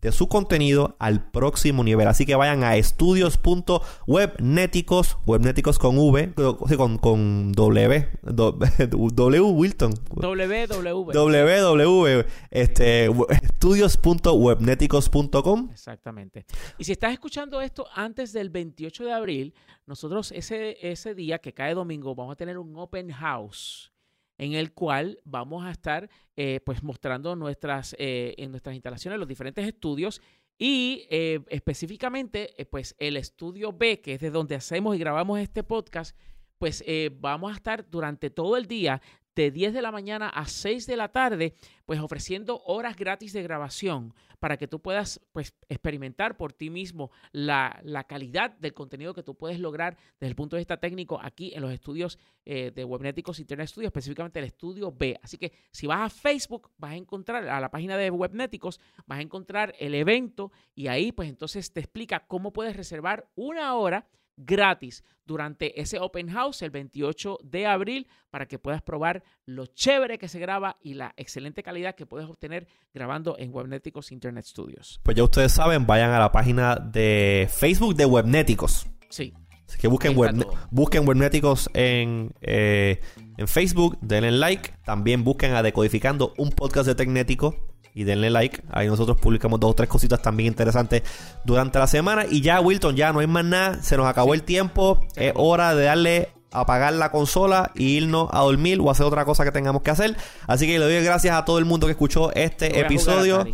de su contenido al próximo nivel. Así que vayan a estudios.webneticos, webneticos con V, con, con W, W Wilton.
www.
www, este, estudios.webneticos.com.
Exactamente. Y si estás escuchando esto antes del 28 de abril, nosotros ese, ese día que cae domingo vamos a tener un open house en el cual vamos a estar eh, pues mostrando nuestras, eh, en nuestras instalaciones los diferentes estudios y eh, específicamente pues el estudio B, que es de donde hacemos y grabamos este podcast, pues vamos a estar durante todo el día de 10 de la mañana a 6 de la tarde, pues ofreciendo horas gratis de grabación para que tú puedas pues, experimentar por ti mismo la, calidad del contenido que tú puedes lograr desde el punto de vista técnico aquí en los estudios eh, de Webnéticos Internet Studio, específicamente el estudio B. Así que si vas a Facebook, vas a encontrar a la página de Webnéticos, vas a encontrar el evento y ahí pues entonces te explica cómo puedes reservar una hora gratis durante ese open house el 28 de abril para que puedas probar lo chévere que se graba y la excelente calidad que puedes obtener grabando en Webnéticos Internet Studios.
Pues ya ustedes saben, vayan a la página de Facebook de Webnéticos.
Sí.
que busquen, web, busquen Webnéticos en, eh, en Facebook, denle like. También busquen a Decodificando, un podcast de Tecnético y denle like. Ahí nosotros publicamos dos o tres cositas también interesantes durante la semana. Y ya, Wilton, ya no hay más nada. Se nos acabó el tiempo. Es hora de darle apagar la consola e irnos a dormir o hacer otra cosa que tengamos que hacer. Así que le doy gracias a todo el mundo que escuchó este episodio.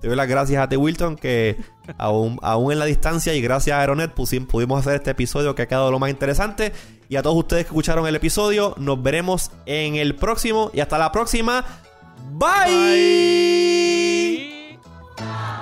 Te doy las gracias a ti, Wilton, que aún, aún en la distancia y gracias a Aeronet pudimos hacer este episodio que ha quedado lo más interesante. Y a todos ustedes que escucharon el episodio, nos veremos en el próximo y hasta la próxima. Bye. Bye.